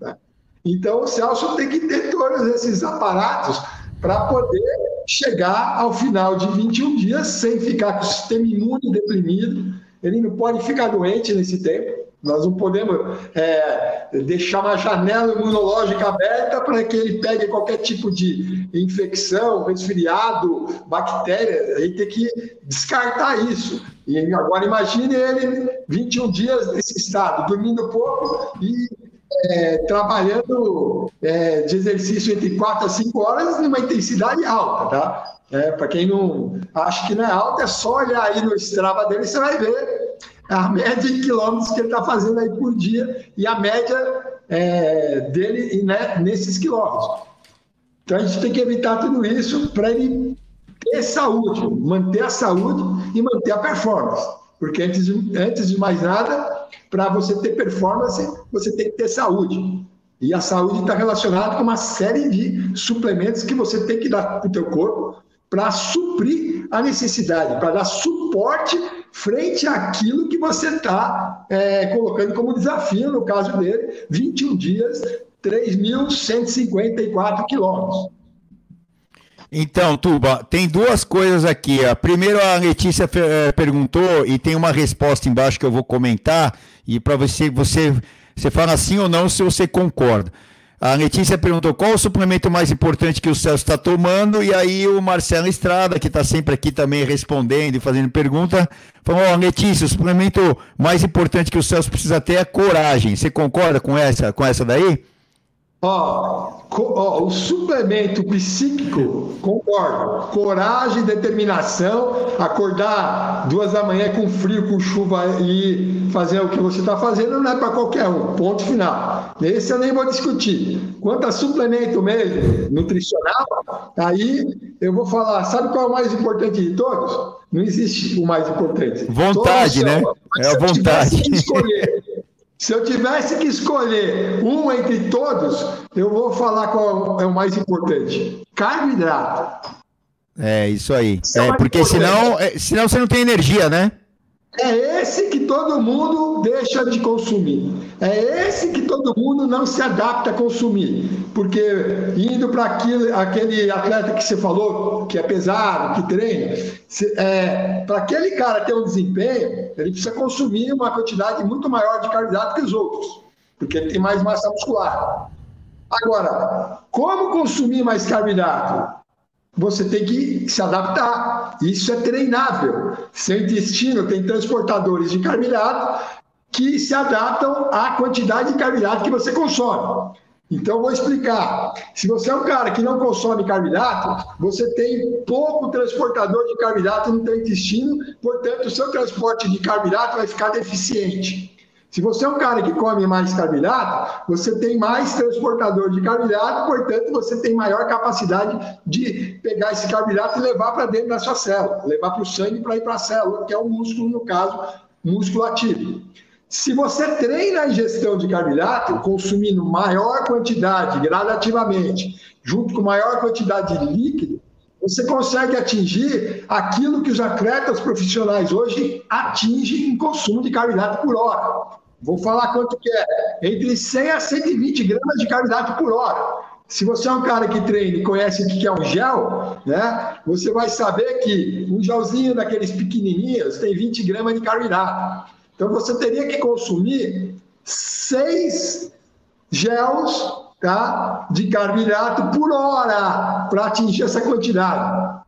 Né? Então, o Celso tem que ter todos esses aparatos para poder chegar ao final de 21 dias sem ficar com o sistema imune deprimido. Ele não pode ficar doente nesse tempo. Nós não podemos é, deixar uma janela imunológica aberta para que ele pegue qualquer tipo de infecção, resfriado, bactéria. A gente tem que descartar isso. E agora imagine ele 21 dias nesse estado, dormindo pouco e é, trabalhando é, de exercício entre 4 a 5 horas numa intensidade alta, tá? É, para quem não acha que não é alta, é só olhar aí no Strava dele, você vai ver a média de quilômetros que ele está fazendo aí por dia e a média é, dele né, nesses quilômetros. Então a gente tem que evitar tudo isso para ele ter saúde, manter a saúde e manter a performance. Porque antes de, antes de mais nada, para você ter performance, você tem que ter saúde. E a saúde está relacionada com uma série de suplementos que você tem que dar para o teu corpo para suprir a necessidade, para dar suporte frente àquilo que você está é, colocando como desafio, no caso dele, 21 dias, 3.154 quilômetros. Então, Tuba, tem duas coisas aqui. A primeiro, a Letícia é, perguntou e tem uma resposta embaixo que eu vou comentar e para você, você, você fala sim ou não se você concorda. A Letícia perguntou qual o suplemento mais importante que o Celso está tomando, e aí o Marcelo Estrada, que está sempre aqui também respondendo e fazendo pergunta, falou: oh, Letícia, o suplemento mais importante que o Celso precisa ter é coragem. Você concorda com essa, com essa daí? Ó, ó, o suplemento psíquico, concordo. Coragem, determinação, acordar duas da manhã com frio, com chuva e fazer o que você está fazendo não é para qualquer um. Ponto final. Esse eu nem vou discutir. Quanto a suplemento mesmo, nutricional, aí eu vou falar, sabe qual é o mais importante de todos? Não existe o mais importante. Vontade, né? É a vontade. Escolher se eu tivesse que escolher um entre todos, eu vou falar qual é o mais importante: carboidrato. É, isso aí. É, é porque senão, é, senão você não tem energia, né? É esse que todo mundo deixa de consumir. É esse que todo mundo não se adapta a consumir. Porque indo para aquele atleta que você falou, que é pesado, que treina, é, para aquele cara ter um desempenho, ele precisa consumir uma quantidade muito maior de carboidrato que os outros. Porque ele tem mais massa muscular. Agora, como consumir mais carboidrato? Você tem que se adaptar. Isso é treinável. Seu intestino tem transportadores de carboidrato que se adaptam à quantidade de carboidrato que você consome. Então, vou explicar. Se você é um cara que não consome carboidrato, você tem pouco transportador de carboidrato no seu intestino, portanto, o seu transporte de carboidrato vai ficar deficiente. Se você é um cara que come mais carboidrato, você tem mais transportador de carboidrato, portanto, você tem maior capacidade de pegar esse carboidrato e levar para dentro da sua célula, levar para o sangue para ir para a célula, que é o músculo, no caso, músculo ativo. Se você treina a ingestão de carboidrato, consumindo maior quantidade gradativamente, junto com maior quantidade de líquido, você consegue atingir aquilo que os atletas profissionais hoje atingem em consumo de carboidrato por hora. Vou falar quanto que é. Entre 100 a 120 gramas de carboidrato por hora. Se você é um cara que treina e conhece o que é um gel, né? Você vai saber que um gelzinho daqueles pequenininhos tem 20 gramas de carboidrato. Então você teria que consumir seis gels tá, de carboidrato por hora para atingir essa quantidade.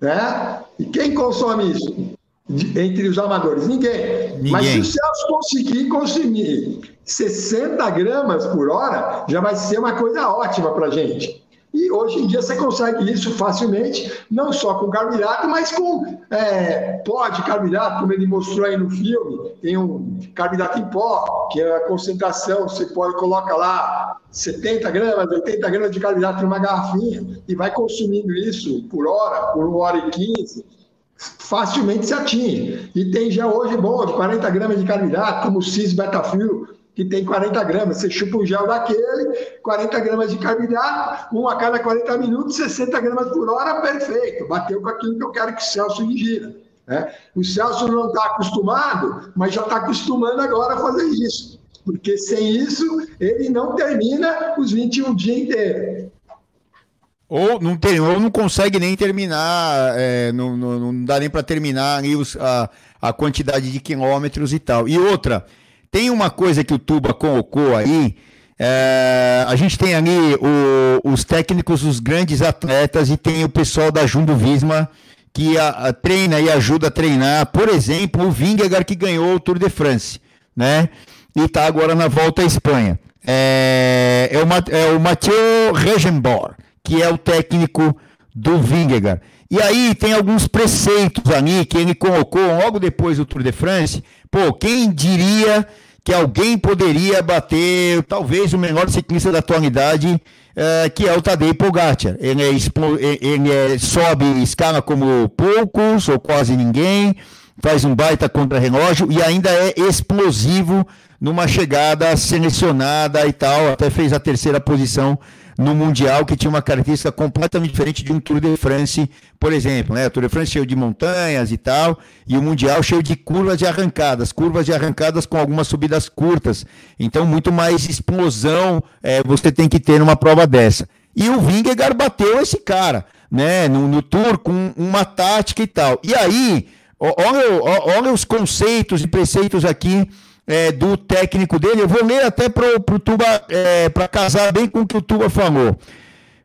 Né? E quem consome isso? entre os amadores? Ninguém. Ninguém. Mas se o Celso conseguir consumir 60 gramas por hora, já vai ser uma coisa ótima para a gente. E hoje em dia você consegue isso facilmente, não só com carboidrato, mas com é, pó de carboidrato, como ele mostrou aí no filme. Tem um carboidrato em pó, que é a concentração, você pode colocar lá 70 gramas, 80 gramas de carboidrato numa garrafinha e vai consumindo isso por hora, por uma hora e 15 facilmente se atinge. E tem já hoje bom de 40 gramas de carboidrato, como o cis betafil, que tem 40 gramas. Você chupa um gel daquele, 40 gramas de carboidrato, um a cada 40 minutos, 60 gramas por hora, perfeito. Bateu com aquilo que eu quero que o Celso ingira. Né? O Celso não está acostumado, mas já está acostumando agora a fazer isso. Porque sem isso, ele não termina os 21 dias inteiros. Ou não, tem, ou não consegue nem terminar, é, não, não, não, dá nem para terminar os, a, a quantidade de quilômetros e tal. E outra, tem uma coisa que o Tuba colocou aí, é, a gente tem ali o, os técnicos, os grandes atletas e tem o pessoal da Jumbo Visma que a, a, treina e ajuda a treinar. Por exemplo, o Vingegaard que ganhou o Tour de France, né? E está agora na volta à Espanha. É, é, o, é o Mathieu Regenbor que é o técnico do Vingegaard. E aí tem alguns preceitos ali que ele colocou logo depois do Tour de France. Pô, quem diria que alguém poderia bater talvez o menor ciclista da atualidade, é, que é o Tadej Pogacar. Ele, é, ele é, sobe escala como poucos ou quase ninguém, faz um baita contra-relógio e ainda é explosivo numa chegada selecionada e tal, até fez a terceira posição no Mundial, que tinha uma característica completamente diferente de um Tour de France, por exemplo. Né? O Tour de France cheio de montanhas e tal, e o Mundial cheio de curvas e arrancadas, curvas e arrancadas com algumas subidas curtas. Então, muito mais explosão é, você tem que ter numa prova dessa. E o Vingegaard bateu esse cara, né, no, no Tour com uma tática e tal. E aí, olha, olha os conceitos e preceitos aqui é, do técnico dele. Eu vou ler até para o Tuba, é, para casar bem com o que o Tuba falou.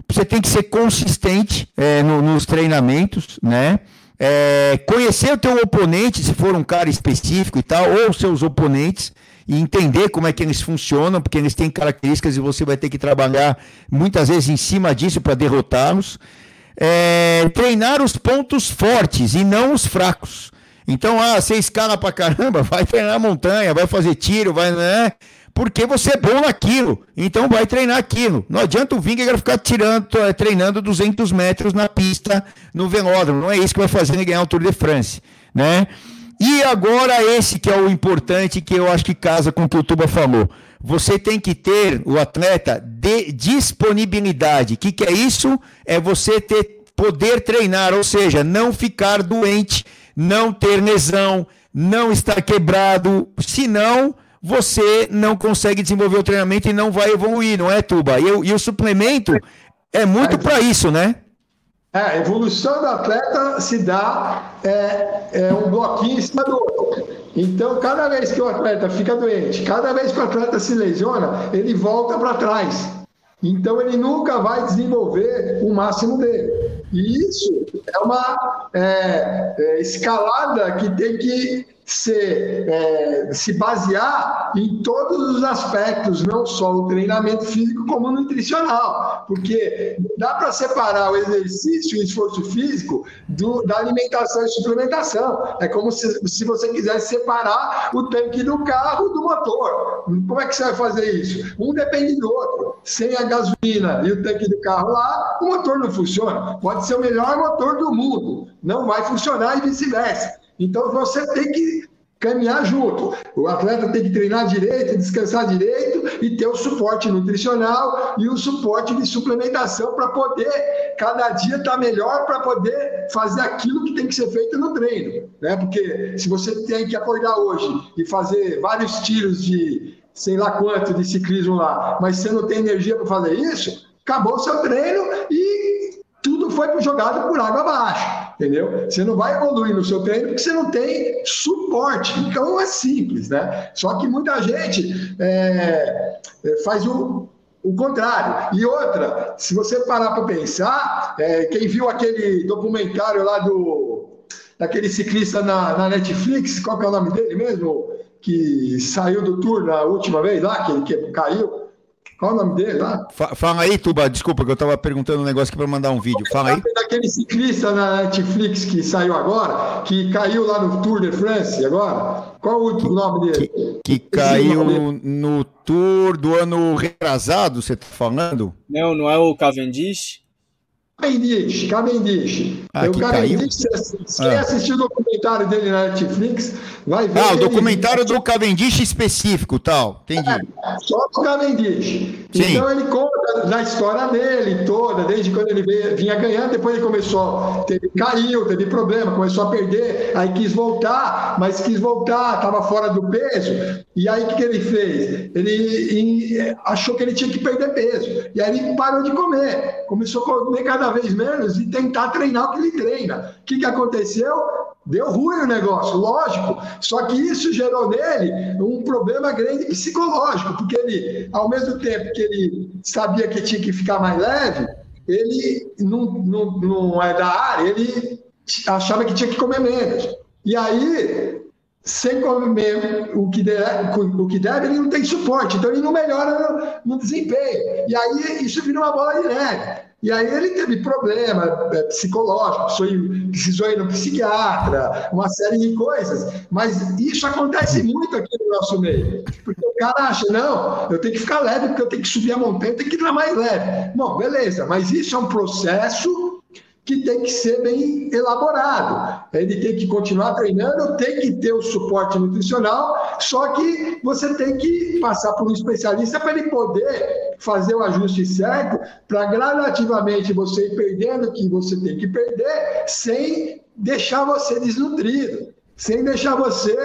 Você tem que ser consistente é, no, nos treinamentos, né? É, conhecer o teu oponente, se for um cara específico e tal, ou seus oponentes, e entender como é que eles funcionam, porque eles têm características e você vai ter que trabalhar muitas vezes em cima disso para derrotá-los. É, treinar os pontos fortes e não os fracos. Então, ah, você escala pra caramba, vai treinar montanha, vai fazer tiro, vai, né? Porque você é bom naquilo, então vai treinar aquilo. Não adianta o Vingegaard ficar tirando, eh, treinando 200 metros na pista no velódromo. Não é isso que vai fazer ele ganhar o Tour de France, né? E agora esse que é o importante, que eu acho que casa com o que o Tuba falou. Você tem que ter, o atleta, de disponibilidade. O que, que é isso? É você ter poder treinar, ou seja, não ficar doente não ter lesão, não estar quebrado, senão você não consegue desenvolver o treinamento e não vai evoluir, não é, Tuba? E, e o suplemento é muito para isso, né? É, a evolução do atleta se dá é, é um bloquinho em cima do outro. Então, cada vez que o atleta fica doente, cada vez que o atleta se lesiona, ele volta para trás. Então, ele nunca vai desenvolver o máximo dele. E isso é uma é, é, escalada que tem que ser, é, se basear em todos os aspectos, não só o treinamento físico, como o nutricional, porque dá para separar o exercício e o esforço físico do, da alimentação e suplementação. É como se, se você quisesse separar o tanque do carro do motor. Como é que você vai fazer isso? Um depende do outro. Sem a gasolina e o tanque do carro lá, o motor não funciona. Pode ser o melhor motor do mundo, não vai funcionar e vice-versa. Então você tem que caminhar junto. O atleta tem que treinar direito, descansar direito e ter o suporte nutricional e o suporte de suplementação para poder cada dia estar tá melhor para poder fazer aquilo que tem que ser feito no treino, né? Porque se você tem que acordar hoje e fazer vários tiros de sei lá quanto de ciclismo lá, mas você não tem energia para fazer isso, acabou o seu treino e tudo foi jogado por água abaixo, entendeu? Você não vai evoluir no seu treino porque você não tem suporte. Então é simples, né? Só que muita gente é, é faz o, o contrário. E outra, se você parar para pensar, é, quem viu aquele documentário lá do daquele ciclista na, na Netflix, qual que é o nome dele mesmo? Que saiu do tour na última vez lá, que ele que caiu. Qual o nome dele lá? Fala aí, Tuba, desculpa que eu estava perguntando um negócio aqui para mandar um vídeo. Fala aí. Daquele ciclista na Netflix que saiu agora, que caiu lá no Tour de France agora. Qual o nome dele? Que, que caiu no Tour do ano retrasado, você está falando? Não, não é o Cavendish? Cavendish, Cavendish. Ah, o Cavendish, quem ah. assistiu o documentário dele na Netflix, vai ver. Ah, o documentário ele... do Cavendish específico, tal. Entendi. É, só do Cavendish. Sim. Então ele conta da história dele toda, desde quando ele veio, vinha ganhando, depois ele começou, teve, caiu, teve problema, começou a perder, aí quis voltar, mas quis voltar, estava fora do peso. E aí o que, que ele fez? Ele achou que ele tinha que perder peso. E aí ele parou de comer. Começou a comer cada vez menos e tentar treinar o que ele treina. O que, que aconteceu? Deu ruim o negócio, lógico. Só que isso gerou nele um problema grande psicológico, porque ele, ao mesmo tempo que ele sabia que tinha que ficar mais leve, ele não, não, não é da área, ele achava que tinha que comer menos. E aí, sem comer o que, deve, o que deve, ele não tem suporte, então ele não melhora no, no desempenho. E aí isso vira uma bola de neve. E aí ele teve problema é, psicológico, precisou ir no psiquiatra, uma série de coisas. Mas isso acontece muito aqui no nosso meio. Porque o cara acha, não, eu tenho que ficar leve, porque eu tenho que subir a montanha, eu tenho que ir mais leve. Bom, beleza, mas isso é um processo que tem que ser bem elaborado. Ele tem que continuar treinando, tem que ter o suporte nutricional, só que você tem que passar por um especialista para ele poder fazer o ajuste certo, para gradativamente você ir perdendo o que você tem que perder, sem deixar você desnutrido, sem deixar você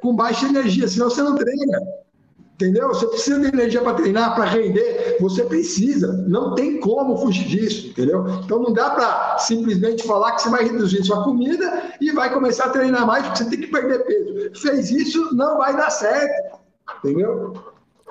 com baixa energia, senão você não treina. Entendeu? Você precisa de energia para treinar, para render. Você precisa. Não tem como fugir disso, entendeu? Então não dá para simplesmente falar que você vai reduzir sua comida e vai começar a treinar mais porque você tem que perder peso. Fez isso, não vai dar certo. Entendeu?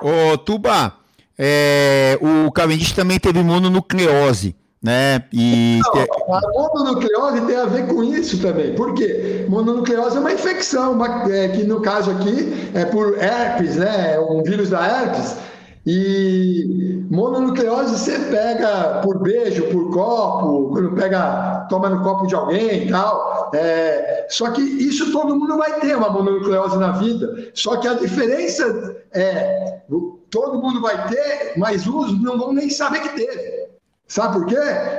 Ô, Tuba, é, o Cavendish também teve mononucleose né? E Não, a mononucleose tem a ver com isso também. Por quê? Mononucleose é uma infecção, uma, é, que no caso aqui é por herpes, né? É um vírus da herpes. E mononucleose você pega por beijo, por copo, quando pega, toma no copo de alguém e tal. É, só que isso todo mundo vai ter uma mononucleose na vida. Só que a diferença é todo mundo vai ter, mas uns não vão nem saber que teve. Sabe por quê?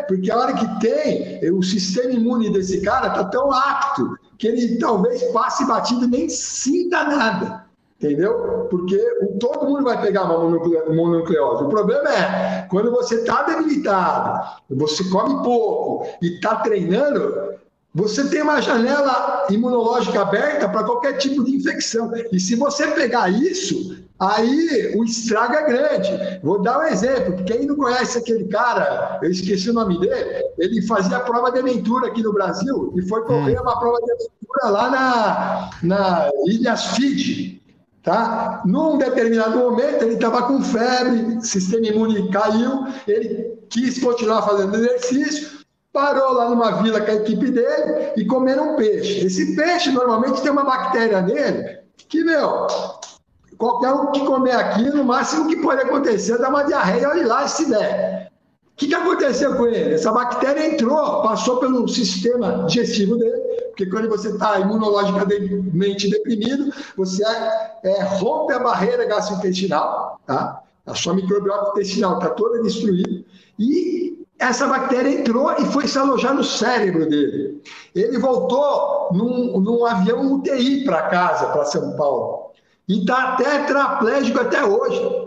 Porque a hora que tem, o sistema imune desse cara está tão apto que ele talvez passe batido e nem sinta nada. Entendeu? Porque todo mundo vai pegar uma mononucleose. O problema é, quando você está debilitado, você come pouco e está treinando, você tem uma janela imunológica aberta para qualquer tipo de infecção. E se você pegar isso, aí o estrago é grande. Vou dar um exemplo. Quem não conhece aquele cara, eu esqueci o nome dele, ele fazia prova de aventura aqui no Brasil e foi correr hum. uma prova de aventura lá na, na Ilhas Fiji. Tá? Num determinado momento, ele estava com febre, sistema imune caiu, ele quis continuar fazendo exercício, parou lá numa vila com a equipe dele e comeram um peixe. Esse peixe normalmente tem uma bactéria nele que, meu, qualquer um que comer aqui, no máximo que pode acontecer é dar uma diarreia, olha lá se der. O que, que aconteceu com ele? Essa bactéria entrou, passou pelo sistema digestivo dele, porque quando você está imunologicamente deprimido, você é, rompe a barreira gastrointestinal, tá? A sua microbiota intestinal está toda destruída e essa bactéria entrou e foi se alojar no cérebro dele. Ele voltou num, num avião UTI para casa, para São Paulo. E está tetraplégico até hoje.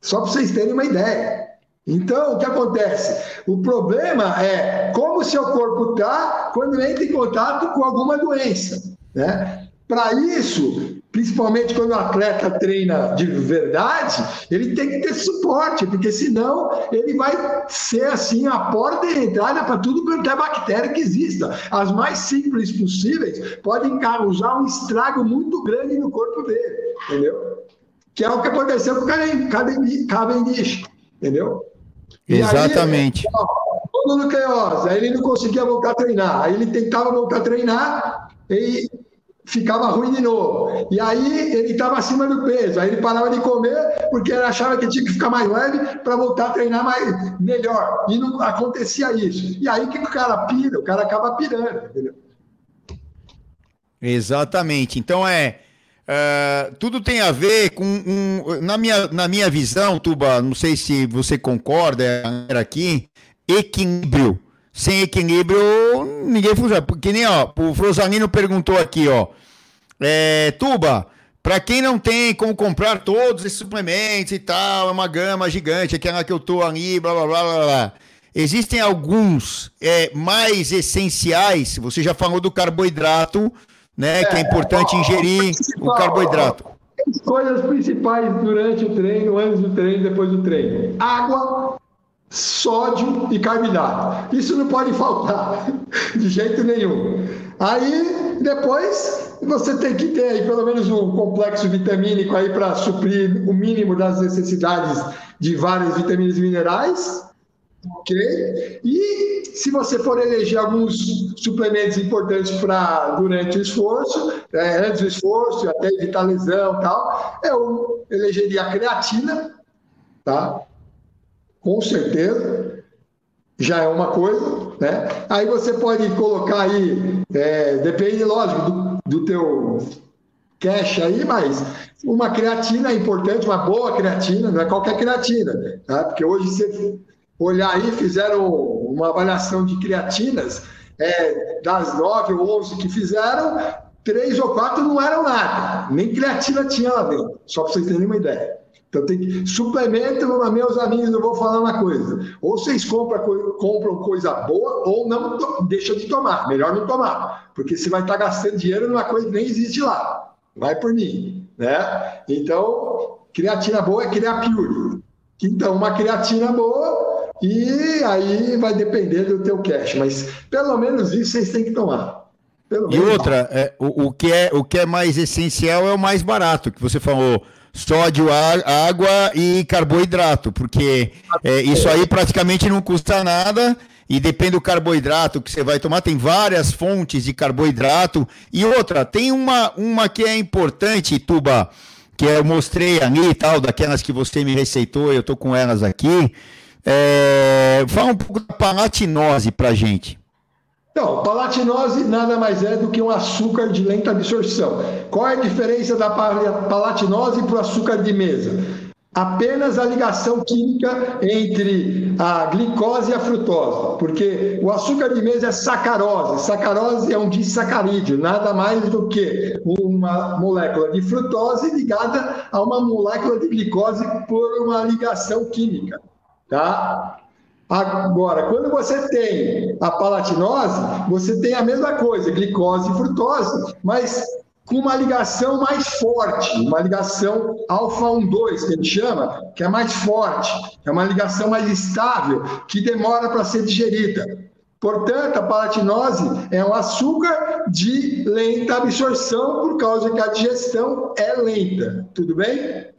Só para vocês terem uma ideia. Então, o que acontece? O problema é como o seu corpo está quando entra em contato com alguma doença. Né? Para isso, principalmente quando o atleta treina de verdade, ele tem que ter suporte, porque senão ele vai ser assim a porta de entrada para tudo quanto é bactéria que exista. As mais simples possíveis podem causar um estrago muito grande no corpo dele, entendeu? Que é o que aconteceu com o Cavendish, entendeu? Exatamente. E aí, ó, nucleose, aí ele não conseguia voltar a treinar, aí ele tentava voltar a treinar e ficava ruim de novo. E aí ele estava acima do peso, aí ele parava de comer porque ele achava que tinha que ficar mais leve para voltar a treinar mais, melhor. E não acontecia isso. E aí que o cara pira, o cara acaba pirando, entendeu? Exatamente. Então é. Uh, tudo tem a ver com um, na, minha, na minha visão, Tuba, não sei se você concorda é, aqui, equilíbrio sem equilíbrio, ninguém funciona. Porque nem, ó, o Frosanino perguntou aqui, ó. É, Tuba, para quem não tem como comprar todos esses suplementos e tal, é uma gama gigante, aquela que eu tô ali, blá, blá, blá, blá, blá. Existem alguns é, mais essenciais, você já falou do carboidrato, né, que é importante ingerir o carboidrato. As coisas principais durante o treino, antes do treino, depois do treino. Água, sódio e carboidrato. Isso não pode faltar de jeito nenhum. Aí depois você tem que ter aí pelo menos um complexo vitamínico aí para suprir o mínimo das necessidades de várias vitaminas e minerais. Ok? E se você for eleger alguns suplementos importantes para durante o esforço, é, antes do esforço, até evitar lesão tal, eu elegeria a creatina, tá? Com certeza, já é uma coisa, né? Aí você pode colocar aí, é, depende, lógico, do, do teu cash aí, mas uma creatina é importante, uma boa creatina, não é qualquer creatina, tá? Porque hoje você olhar aí, fizeram uma avaliação de creatinas, é, das nove ou onze que fizeram, três ou quatro não eram nada, nem creatina tinha lá dentro, só para vocês terem uma ideia. Então tem que. Suplemento, meus amigos, eu vou falar uma coisa. Ou vocês compram, compram coisa boa, ou não deixa de tomar. Melhor não tomar. Porque você vai estar gastando dinheiro numa coisa que nem existe lá. Vai por mim. Né? Então, creatina boa é Creapure. Então, uma creatina boa, e aí vai depender do teu cash. Mas pelo menos isso vocês têm que tomar. Pelo e outra, é, o, o, que é, o que é mais essencial é o mais barato, que você falou sódio, água e carboidrato, porque é, isso aí praticamente não custa nada e depende do carboidrato que você vai tomar, tem várias fontes de carboidrato. E outra, tem uma, uma que é importante, Tuba, que eu mostrei ali e tal, daquelas que você me receitou, eu tô com elas aqui. É, fala um pouco da palatinose pra gente. Então, palatinose nada mais é do que um açúcar de lenta absorção. Qual é a diferença da palatinose para o açúcar de mesa? Apenas a ligação química entre a glicose e a frutose, porque o açúcar de mesa é sacarose. Sacarose é um disacarídeo, nada mais do que uma molécula de frutose ligada a uma molécula de glicose por uma ligação química, tá? Agora, quando você tem a palatinose, você tem a mesma coisa, glicose e frutose, mas com uma ligação mais forte, uma ligação alfa-1,2, que a gente chama, que é mais forte, é uma ligação mais estável, que demora para ser digerida. Portanto, a palatinose é um açúcar de lenta absorção, por causa que a digestão é lenta. Tudo bem?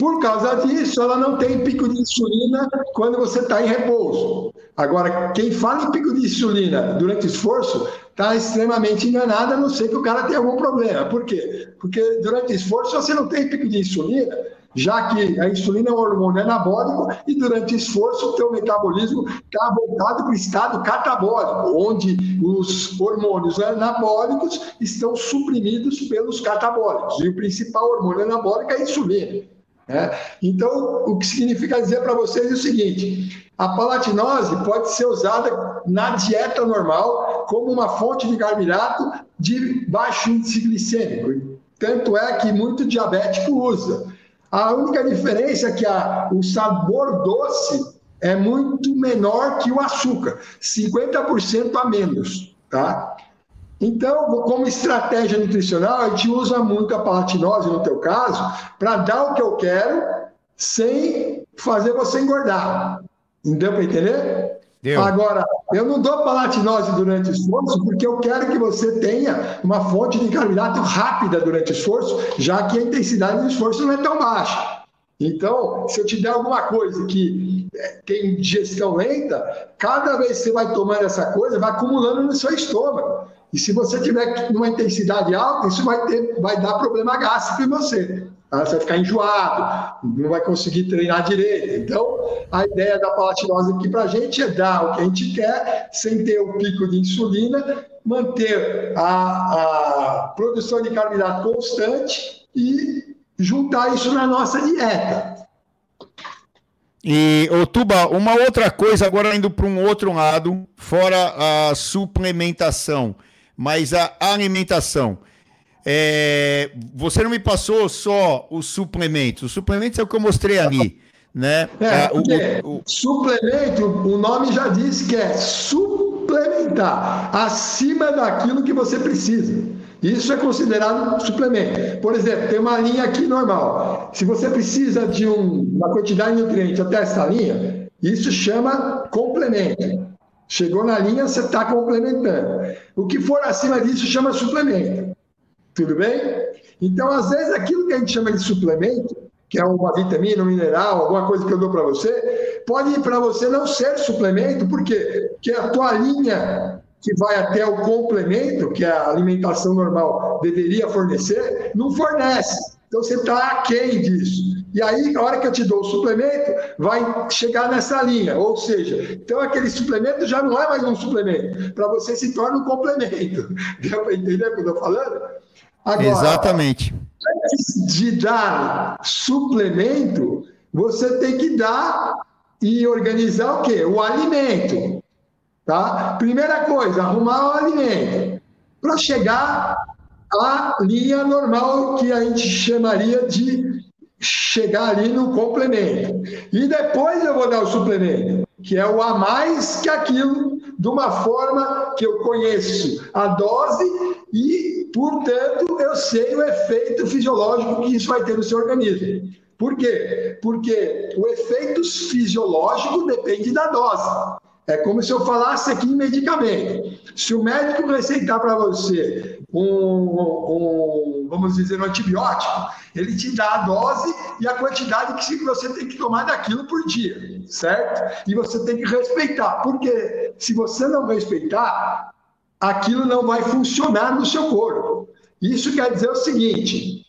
Por causa disso, ela não tem pico de insulina quando você está em repouso. Agora, quem fala em pico de insulina durante esforço está extremamente enganado, a não ser que o cara tenha algum problema. Por quê? Porque durante esforço você não tem pico de insulina, já que a insulina é um hormônio anabólico e durante o esforço o teu metabolismo está voltado para o estado catabólico, onde os hormônios anabólicos estão suprimidos pelos catabólicos. E o principal hormônio anabólico é a insulina. Né? Então, o que significa dizer para vocês é o seguinte: a palatinose pode ser usada na dieta normal como uma fonte de carboidrato de baixo índice glicêmico. Tanto é que muito diabético usa. A única diferença é que a, o sabor doce é muito menor que o açúcar, 50% a menos, tá? Então, como estratégia nutricional, a gente usa muito a palatinose, no teu caso, para dar o que eu quero sem fazer você engordar. Deu para entender? Deu. Agora, eu não dou palatinose durante o esforço porque eu quero que você tenha uma fonte de carboidrato rápida durante o esforço, já que a intensidade do esforço não é tão baixa. Então, se eu te der alguma coisa que é, tem digestão lenta, cada vez que você vai tomando essa coisa, vai acumulando no seu estômago. E se você tiver numa intensidade alta, isso vai, ter, vai dar problema gástrico em você. Tá? Você vai ficar enjoado, não vai conseguir treinar direito. Então, a ideia da palatinose aqui para a gente é dar o que a gente quer, sem ter o pico de insulina, manter a, a produção de carboidrato constante e juntar isso na nossa dieta. E, ô, Tuba, uma outra coisa, agora indo para um outro lado, fora a suplementação mas a alimentação. É, você não me passou só os suplementos. Os suplementos é o que eu mostrei ali. Né? É, é o, o, suplemento, o nome já diz que é suplementar acima daquilo que você precisa. Isso é considerado suplemento. Por exemplo, tem uma linha aqui normal. Se você precisa de um, uma quantidade de nutrientes até essa linha, isso chama complemento. Chegou na linha, você está complementando. O que for acima disso chama suplemento. Tudo bem? Então, às vezes, aquilo que a gente chama de suplemento, que é uma vitamina, um mineral, alguma coisa que eu dou para você, pode para você não ser suplemento, por quê? Porque a tua linha que vai até o complemento, que a alimentação normal deveria fornecer, não fornece. Então você está aquém disso. E aí, a hora que eu te dou o suplemento, vai chegar nessa linha. Ou seja, então aquele suplemento já não é mais um suplemento. Para você se torna um complemento. Deu para entender o que eu estou falando? Agora, Exatamente. Antes de dar suplemento, você tem que dar e organizar o quê? O alimento. Tá? Primeira coisa, arrumar o alimento. Para chegar a linha normal que a gente chamaria de chegar ali no complemento. E depois eu vou dar o suplemento, que é o a mais que aquilo, de uma forma que eu conheço a dose e, portanto, eu sei o efeito fisiológico que isso vai ter no seu organismo. Por quê? Porque o efeito fisiológico depende da dose. É como se eu falasse aqui em medicamento. Se o médico receitar para você um, um, vamos dizer, um antibiótico, ele te dá a dose e a quantidade que você tem que tomar daquilo por dia, certo? E você tem que respeitar, porque se você não respeitar, aquilo não vai funcionar no seu corpo. Isso quer dizer o seguinte: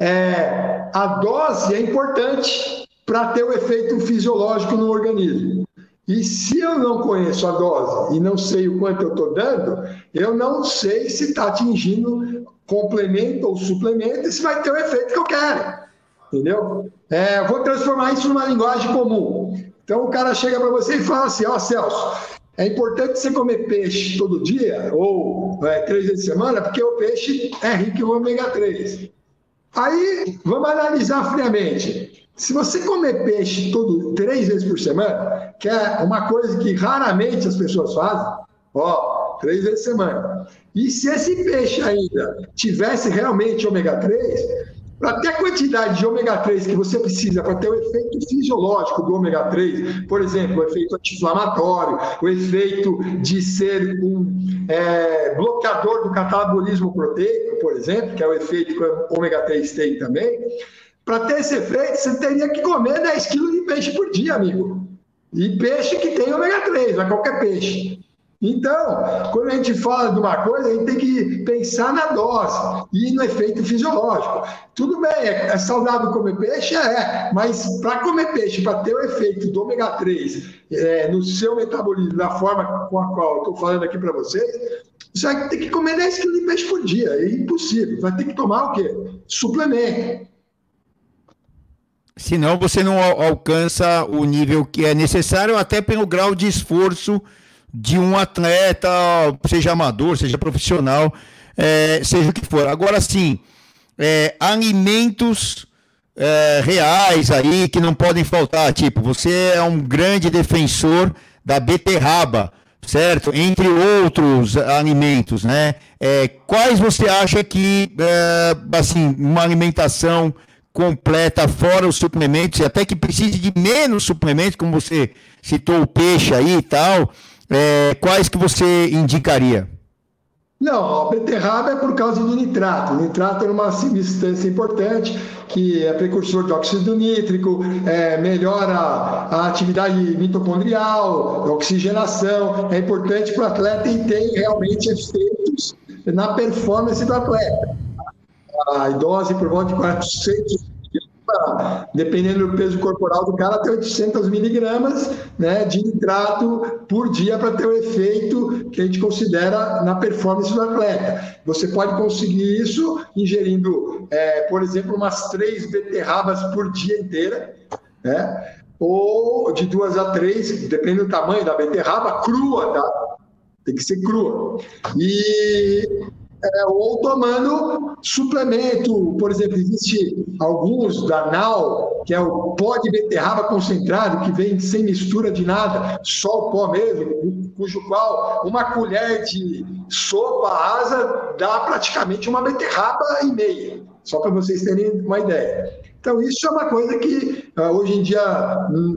é, a dose é importante para ter o efeito fisiológico no organismo. E se eu não conheço a dose e não sei o quanto eu estou dando, eu não sei se está atingindo complemento ou suplemento e se vai ter o efeito que eu quero. Entendeu? É, vou transformar isso numa linguagem comum. Então o cara chega para você e fala assim: Ó, oh, Celso, é importante você comer peixe todo dia ou é, três vezes por semana, porque o peixe é rico em ômega 3. Aí vamos analisar friamente. Se você comer peixe todo três vezes por semana, que é uma coisa que raramente as pessoas fazem, ó, três vezes por semana. E se esse peixe ainda tivesse realmente ômega 3, para ter a quantidade de ômega 3 que você precisa para ter o efeito fisiológico do ômega 3, por exemplo, o efeito anti-inflamatório, o efeito de ser um é, bloqueador do catabolismo proteico, por exemplo, que é o efeito que o ômega 3 tem também, para ter esse efeito, você teria que comer 10 quilos de peixe por dia, amigo. E peixe que tem ômega 3, não é qualquer peixe. Então, quando a gente fala de uma coisa, a gente tem que pensar na dose e no efeito fisiológico. Tudo bem, é, é saudável comer peixe? É, mas para comer peixe, para ter o efeito do ômega 3 é, no seu metabolismo, da forma com a qual eu estou falando aqui para vocês, você vai ter que comer 10 quilos de peixe por dia. É impossível. Vai ter que tomar o quê? Suplemento. Senão você não alcança o nível que é necessário, até pelo grau de esforço de um atleta, seja amador, seja profissional, é, seja o que for. Agora sim, é, alimentos é, reais aí que não podem faltar. Tipo, você é um grande defensor da beterraba, certo? Entre outros alimentos, né? É, quais você acha que, é, assim, uma alimentação completa, fora os suplementos, e até que precise de menos suplementos, como você citou o peixe aí e tal, é, quais que você indicaria? Não, a beterraba é por causa do nitrato. O nitrato é uma substância importante que é precursor de óxido nítrico, é, melhora a atividade mitocondrial, oxigenação. É importante para o atleta e tem realmente efeitos na performance do atleta a dose por volta de 400 dependendo do peso corporal do cara, até 800 miligramas né, de nitrato por dia para ter o efeito que a gente considera na performance do atleta. Você pode conseguir isso ingerindo, é, por exemplo, umas três beterrabas por dia inteira, né? ou de duas a três, dependendo do tamanho da beterraba, crua, tá? Tem que ser crua. E é, ou tomando suplemento, por exemplo, existe alguns da NAU, que é o pó de beterraba concentrado, que vem sem mistura de nada, só o pó mesmo, cujo qual uma colher de sopa asa dá praticamente uma beterraba e meia, só para vocês terem uma ideia. Então, isso é uma coisa que ah, hoje em dia,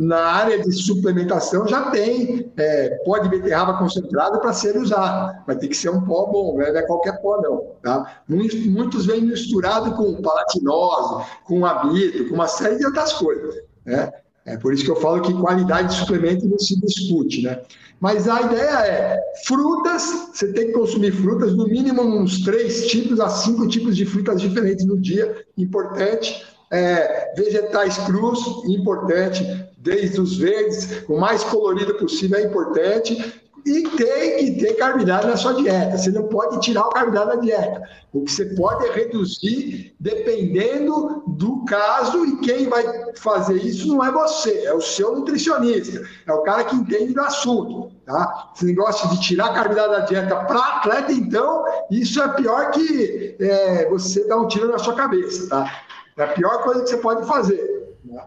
na área de suplementação, já tem é, pó de beterraba concentrado para ser usado. Vai ter que ser um pó bom, né? não é qualquer pó, não. Tá? Muitos vêm misturado com palatinose, com amido, com uma série de outras coisas. Né? É por isso que eu falo que qualidade de suplemento não se discute, né? Mas a ideia é frutas, você tem que consumir frutas, no mínimo uns três tipos a cinco tipos de frutas diferentes no dia, importante é, vegetais crus, importante, desde os verdes, o mais colorido possível é importante, e tem que ter carboidrato na sua dieta. Você não pode tirar o carboidrato da dieta. O que você pode é reduzir dependendo do caso, e quem vai fazer isso não é você, é o seu nutricionista, é o cara que entende do assunto. Tá? Esse negócio de tirar carboidrato da dieta para atleta, então, isso é pior que é, você dar um tiro na sua cabeça. Tá? É a pior coisa que você pode fazer. Né?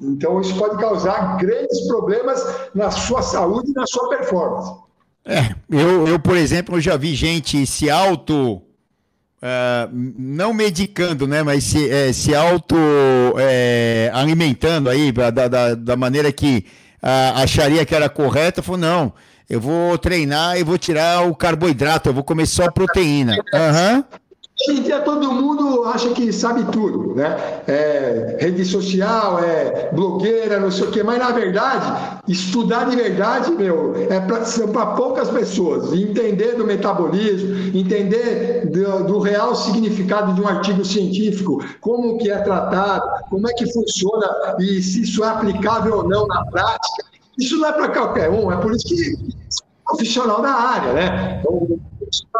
Então, isso pode causar grandes problemas na sua saúde e na sua performance. É, eu, eu, por exemplo, já vi gente se auto. Uh, não medicando, né, mas se, é, se auto é, alimentando aí da, da, da maneira que uh, acharia que era correta, falou, não, eu vou treinar e vou tirar o carboidrato, eu vou comer só proteína. Aham. Uhum. Hoje em dia todo mundo acha que sabe tudo, né? É, rede social, é blogueira, não sei o quê, mas na verdade, estudar de verdade, meu, é para poucas pessoas. Entender do metabolismo, entender do, do, real significado de um artigo científico, como que é tratado, como é que funciona e se isso é aplicável ou não na prática. Isso não é para qualquer um, é por isso que profissional da área, né? Então,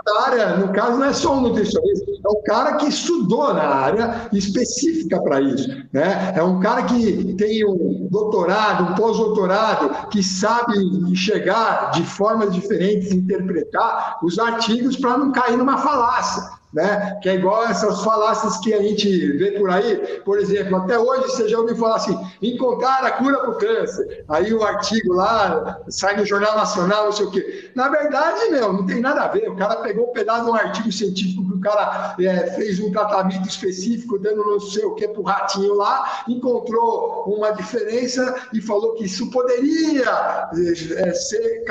da área, no caso, não é só um nutricionista, é um cara que estudou na área específica para isso. Né? É um cara que tem um doutorado, um pós-doutorado, que sabe chegar de formas diferentes, interpretar os artigos para não cair numa falácia né? Que é igual essas falácias que a gente vê por aí. Por exemplo, até hoje você já ouviu falar assim: encontrar a cura para o câncer. Aí o artigo lá sai no Jornal Nacional, não sei o quê. Na verdade, meu, não tem nada a ver. O cara pegou um pedaço de um artigo científico que o cara é, fez um tratamento específico, dando não sei o que para o ratinho lá, encontrou uma diferença e falou que isso poderia é, ser,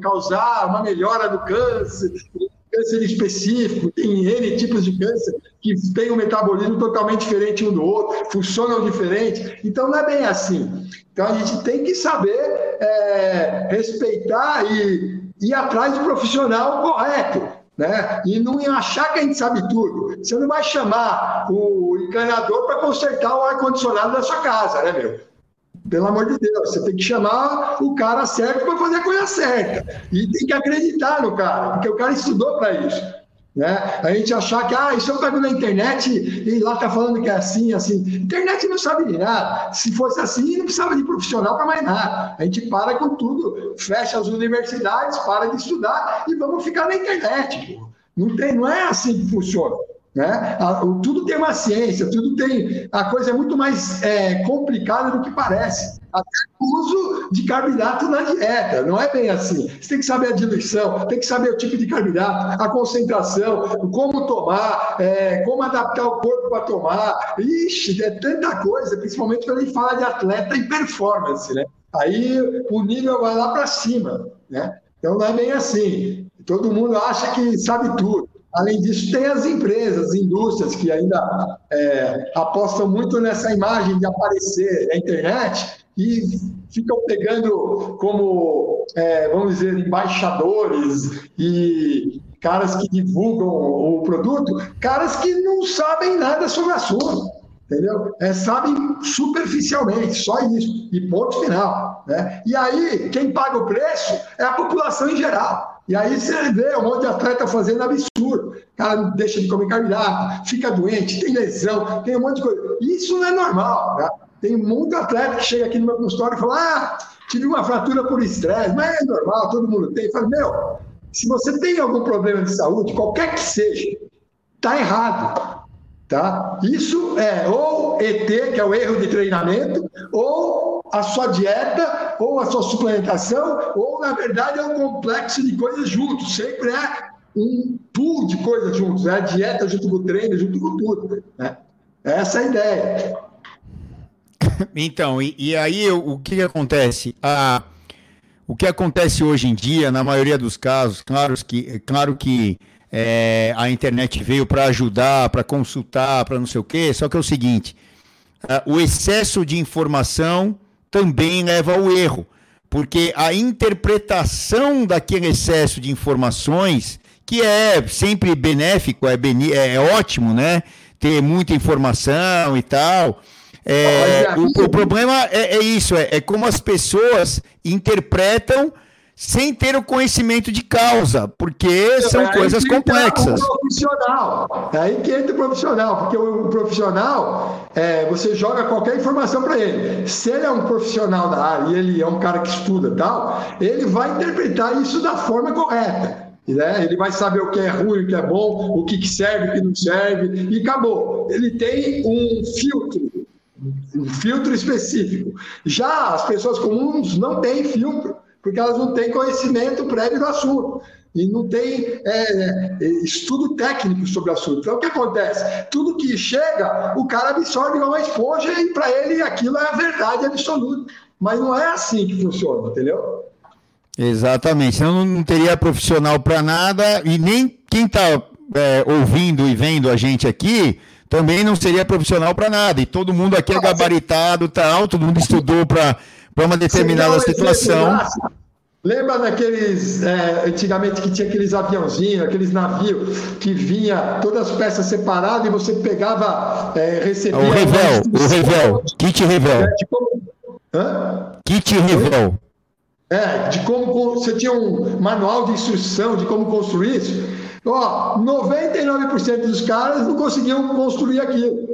causar uma melhora do câncer câncer específico, tem N tipos de câncer que têm um metabolismo totalmente diferente um do outro, funcionam diferente. Então, não é bem assim. Então, a gente tem que saber é, respeitar e ir atrás do profissional correto. Né? E não achar que a gente sabe tudo. Você não vai chamar o encanador para consertar o ar-condicionado da sua casa, né, meu? Pelo amor de Deus, você tem que chamar o cara certo para fazer a coisa certa. E tem que acreditar no cara, porque o cara estudou para isso. Né? A gente achar que, ah, isso eu pego na internet e lá tá falando que é assim, assim. Internet não sabe de nada. Se fosse assim, não precisava de profissional para mais nada. A gente para com tudo, fecha as universidades, para de estudar e vamos ficar na internet. Não, tem, não é assim que funciona. Né? Tudo tem uma ciência, tudo tem. A coisa é muito mais é, complicada do que parece. Até o uso de carboidrato na dieta, não é bem assim. Você tem que saber a diluição, tem que saber o tipo de carboidrato, a concentração, como tomar, é, como adaptar o corpo para tomar. Ixi, é tanta coisa, principalmente quando a gente fala de atleta e performance, né? Aí o nível vai lá para cima, né? Então não é bem assim. Todo mundo acha que sabe tudo. Além disso, tem as empresas, as indústrias que ainda é, apostam muito nessa imagem de aparecer na internet e ficam pegando como, é, vamos dizer, embaixadores e caras que divulgam o produto, caras que não sabem nada sobre o assunto, entendeu? É, sabem superficialmente, só isso, e ponto final. Né? E aí, quem paga o preço é a população em geral. E aí você vê um monte de atleta fazendo absurdo. O cara deixa de comer carboidrato, fica doente, tem lesão, tem um monte de coisa. Isso não é normal. Né? Tem muito atleta que chega aqui no meu consultório e fala: Ah, tive uma fratura por estresse, mas é normal, todo mundo tem. Fala, meu, se você tem algum problema de saúde, qualquer que seja, tá errado. Tá? Isso é ou ET, que é o erro de treinamento, ou a sua dieta, ou a sua suplementação, ou na verdade é um complexo de coisas juntos. Sempre é um pool de coisas juntos, é a dieta junto com o treino, junto com tudo. Né? Essa é a ideia. Então, e, e aí o, que, que acontece? A, o que acontece hoje em dia, na maioria dos casos, claro que, claro que é, a internet veio para ajudar, para consultar, para não sei o quê, só que é o seguinte: uh, o excesso de informação também leva ao erro, porque a interpretação daquele excesso de informações, que é sempre benéfico, é, é, é ótimo, né? Ter muita informação e tal. É, o, o, problema é, é isso, é, é como as pessoas interpretam sem ter o conhecimento de causa, porque são é coisas complexas. O profissional, é aí que entra o profissional, porque o, profissional, é, você joga qualquer informação para ele. Se ele é um profissional da área e ele é um cara que estuda tal, ele vai interpretar isso da forma correta. Né? Ele vai saber o que é ruim, o que é bom, o que serve, o que não serve, e acabou. Ele tem um filtro, um filtro específico. Já as pessoas comuns não têm filtro porque elas não têm conhecimento prévio do assunto e não tem é, é, estudo técnico sobre o assunto. Então, o que acontece? Tudo que chega, o cara absorve igual uma esponja e para ele aquilo é a verdade absoluta. Mas não é assim que funciona, entendeu? Exatamente. Senão não teria profissional para nada e nem quem está é, ouvindo e vendo a gente aqui também não seria profissional para nada. E todo mundo aqui é gabaritado, tal, todo mundo estudou para para uma determinada situação. Lembra daqueles, é, antigamente que tinha aqueles aviãozinhos, aqueles navios que vinha todas as peças separadas e você pegava, é, recebia... O Revel, o Revel, kit Revel. É, como... Kit Revel. É, de como você tinha um manual de instrução de como construir isso. Ó, 99% dos caras não conseguiam construir aquilo.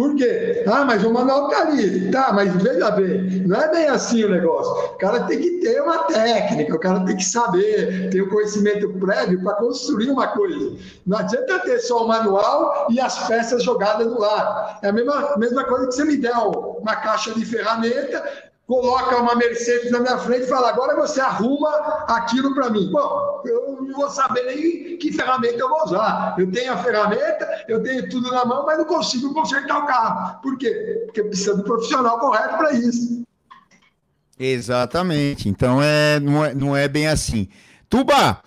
Por quê? Ah, mas o manual está ali. Tá, mas veja bem, não é bem assim o negócio. O cara tem que ter uma técnica, o cara tem que saber, ter o um conhecimento prévio para construir uma coisa. Não adianta ter só o manual e as peças jogadas no lado. É a mesma, mesma coisa que você me der uma caixa de ferramenta, coloca uma Mercedes na minha frente e fala: agora você arruma aquilo para mim. Bom, eu não vou saber nem que ferramenta eu vou usar. Eu tenho a ferramenta, eu tenho tudo na mão, mas não consigo consertar o carro. Por quê? Porque precisa do profissional correto para isso. Exatamente. Então é não, é, não é bem assim. Tuba,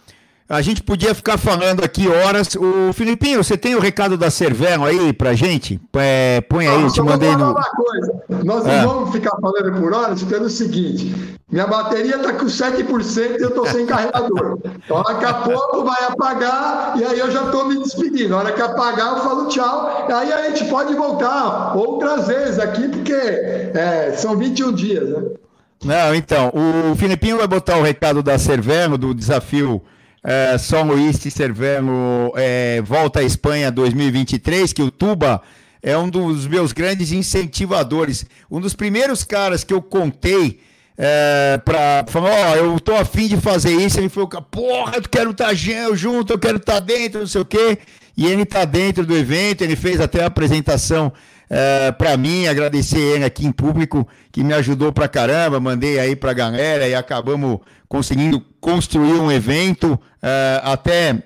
a gente podia ficar falando aqui horas. O Filipinho, você tem o recado da Cervelo aí pra gente? É, põe aí, eu te mandei no. Uma coisa. Nós é. não vamos ficar falando por horas pelo seguinte: minha bateria tá com 7% e eu tô sem carregador. Então, daqui a pouco vai apagar e aí eu já tô me despedindo. Na hora que apagar, eu falo tchau. Aí a gente pode voltar outras vezes aqui, porque é, são 21 dias, né? Não, então, o Filipinho vai botar o recado da Cervelo, do desafio é, São Luís Cervelo é, volta à Espanha 2023, que o Tuba é um dos meus grandes incentivadores. Um dos primeiros caras que eu contei é, para falar, ó, eu tô afim de fazer isso, ele falou, porra, eu quero estar tá junto, eu quero estar tá dentro, não sei o quê. E ele está dentro do evento, ele fez até a apresentação é, para mim, agradecer ele aqui em público, que me ajudou pra caramba, mandei aí pra galera e acabamos conseguindo construir um evento, é, até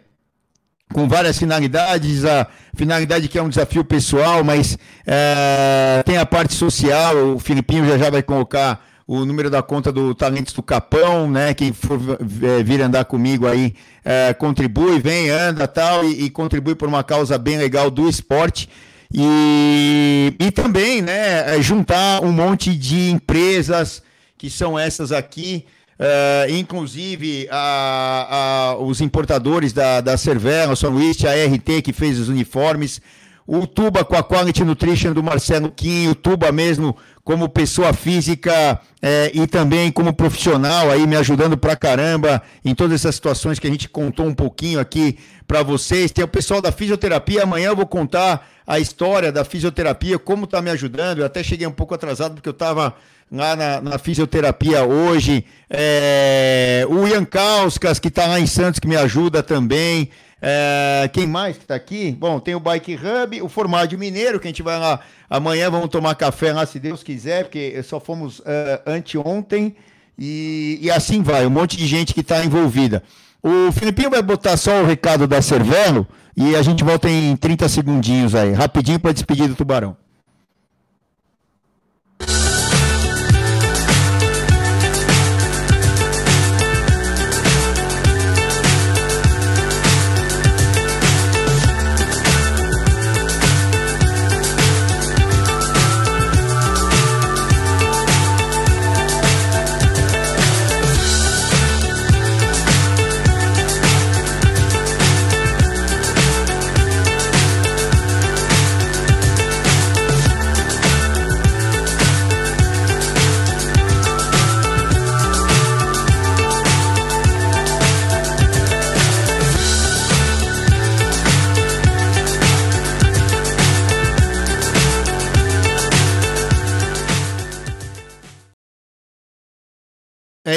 com várias finalidades, a finalidade que é um desafio pessoal, mas é, tem a parte social, o Filipinho já já vai colocar o número da conta do Talentos do Capão, né? Quem for é, vir andar comigo aí, é, contribui, vem, anda tal, e, e contribui por uma causa bem legal do esporte. E, e também, né, é, juntar um monte de empresas que são essas aqui, uh, inclusive a, a, os importadores da, da Cervera, São Luís, a RT que fez os uniformes, o Tuba com a Quality Nutrition do Marcelo Kim, o Tuba mesmo como pessoa física é, e também como profissional aí me ajudando pra caramba em todas essas situações que a gente contou um pouquinho aqui para vocês. Tem o pessoal da fisioterapia, amanhã eu vou contar a história da fisioterapia, como está me ajudando. Eu até cheguei um pouco atrasado porque eu estava lá na, na, fisioterapia hoje. É, o Ian Kauskas, que está lá em Santos, que me ajuda também. É, quem mais que está aqui? Bom, tem o Bike Hub, o Formádio Mineiro, que a gente vai lá amanhã, vamos tomar café lá, se Deus quiser, porque só fomos uh, anteontem. E, e assim vai, um monte de gente que está envolvida. O Filipinho vai botar só o recado da Cervelo e a gente volta em 30 segundinhos aí, rapidinho para despedir do Tubarão.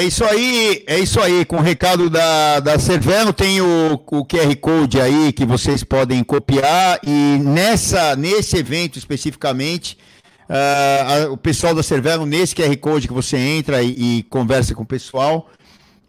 É isso aí, é isso aí. Com o recado da, da Cervelo, tem o, o QR Code aí que vocês podem copiar. E nessa, nesse evento especificamente, uh, a, o pessoal da Cervelo, nesse QR Code que você entra e, e conversa com o pessoal,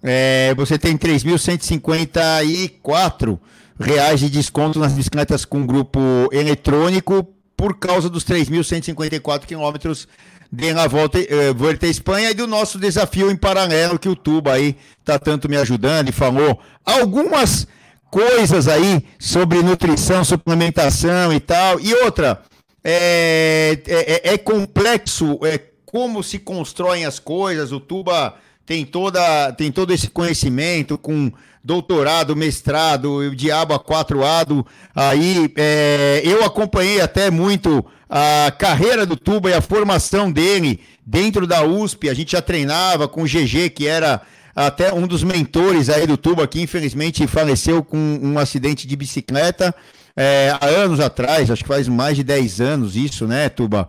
é, você tem 3.154 reais de desconto nas bicicletas com grupo eletrônico por causa dos 3.154 quilômetros de la volta, eh, volta à Espanha e do nosso desafio em paralelo que o Tuba aí tá tanto me ajudando e falou algumas coisas aí sobre nutrição, suplementação e tal. E outra, é, é, é, é complexo é, como se constroem as coisas. O Tuba tem, toda, tem todo esse conhecimento com doutorado, mestrado, o diabo a quatro ado. Aí é, eu acompanhei até muito a carreira do Tuba e a formação dele dentro da USP. A gente já treinava com o GG, que era até um dos mentores aí do Tuba, que infelizmente faleceu com um acidente de bicicleta é, há anos atrás, acho que faz mais de 10 anos isso, né, Tuba?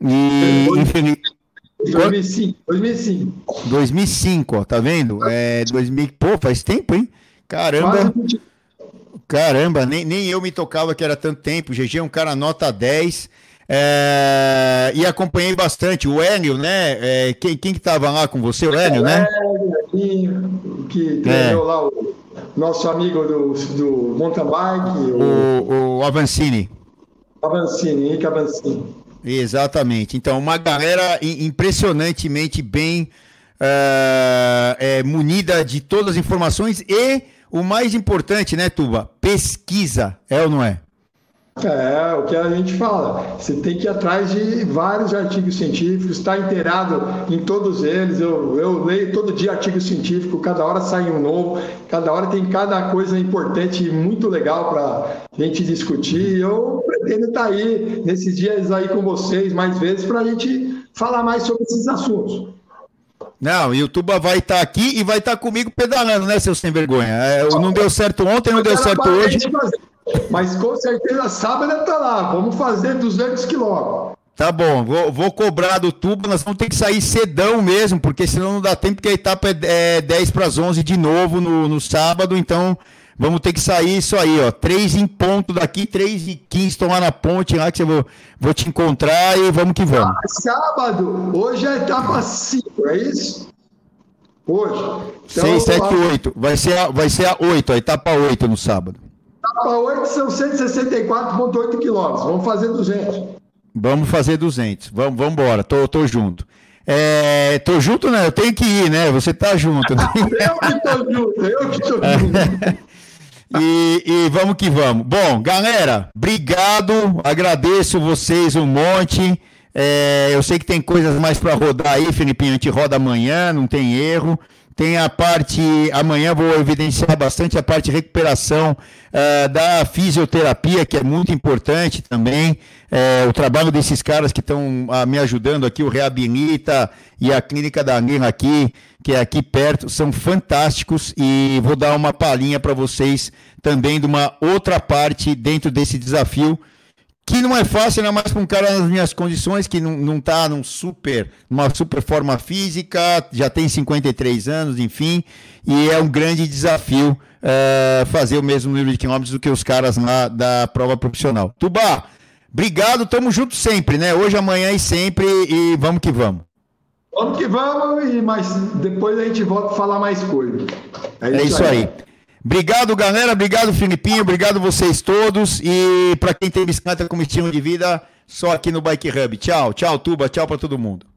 E, infelizmente. 2005, 2005. 2005, ó, tá vendo? É, 2000, pô, faz tempo, hein? Caramba. Caramba, nem, nem eu me tocava que era tanto tempo. O GG é um cara nota 10. É, e acompanhei bastante o Hélio, né? É, quem, quem que estava lá com você? O Hélio, né? O Hélio, que treinou é. lá o nosso amigo do, do mountain bike. O, o Avancini. Avancini, Henrique Avancini. Exatamente. Então, uma galera impressionantemente bem uh, é, munida de todas as informações e o mais importante, né, Tuba? Pesquisa, é ou não é? É, o que a gente fala. Você tem que ir atrás de vários artigos científicos, estar inteirado em todos eles. Eu, eu leio todo dia artigo científico, cada hora sai um novo, cada hora tem cada coisa importante e muito legal para a gente discutir. Eu pretendo estar aí nesses dias aí com vocês mais vezes para a gente falar mais sobre esses assuntos. Não, e o Tuba vai estar tá aqui e vai estar tá comigo pedalando, né, seu sem vergonha? É, não deu certo ontem, não deu certo hoje. Mas com certeza sábado tá lá. Vamos fazer 200 quilômetros. Tá bom, vou, vou, cobrar do Tuba, nós vamos ter que sair cedão mesmo, porque senão não dá tempo, porque a etapa é, é 10 para as 11 de novo no, no sábado, então vamos ter que sair isso aí, ó, 3 em ponto daqui, 3 e 15, tomar na ponte lá, que eu vou, vou te encontrar e vamos que vamos. Ah, sábado, hoje é a etapa 5, é isso? Hoje. Então, 6, 7, 8, vai ser, a, vai ser a 8, a etapa 8 no sábado. Etapa 8 são 164,8 quilômetros, vamos fazer 200. Vamos fazer 200. Vamos, vamos embora. Tô, tô junto. É, tô junto, né? Eu tenho que ir, né? Você tá junto. Né? eu que tô junto, eu que tô junto. e, e vamos que vamos. Bom, galera, obrigado. Agradeço vocês um monte. É, eu sei que tem coisas mais para rodar aí, Felipinho. A gente roda amanhã, não tem erro. Tem a parte, amanhã vou evidenciar bastante a parte de recuperação uh, da fisioterapia, que é muito importante também. Uh, o trabalho desses caras que estão uh, me ajudando aqui, o Reabilita e a Clínica da Anguila aqui, que é aqui perto, são fantásticos e vou dar uma palhinha para vocês também de uma outra parte dentro desse desafio que não é fácil, ainda mais para um cara nas minhas condições, que não, não tá num super, numa super forma física, já tem 53 anos, enfim, e é um grande desafio uh, fazer o mesmo número de quilômetros do que os caras lá da prova profissional. Tubá, obrigado, tamo junto sempre, né? Hoje, amanhã e sempre, e vamos que vamos. Vamos que vamos, e mas depois a gente volta a falar mais coisas. É, é isso aí. aí. Obrigado, galera. Obrigado, Filipinho. Obrigado vocês todos. E para quem tem bicicleta como estilo de vida, só aqui no Bike Hub. Tchau, tchau, Tuba. Tchau para todo mundo.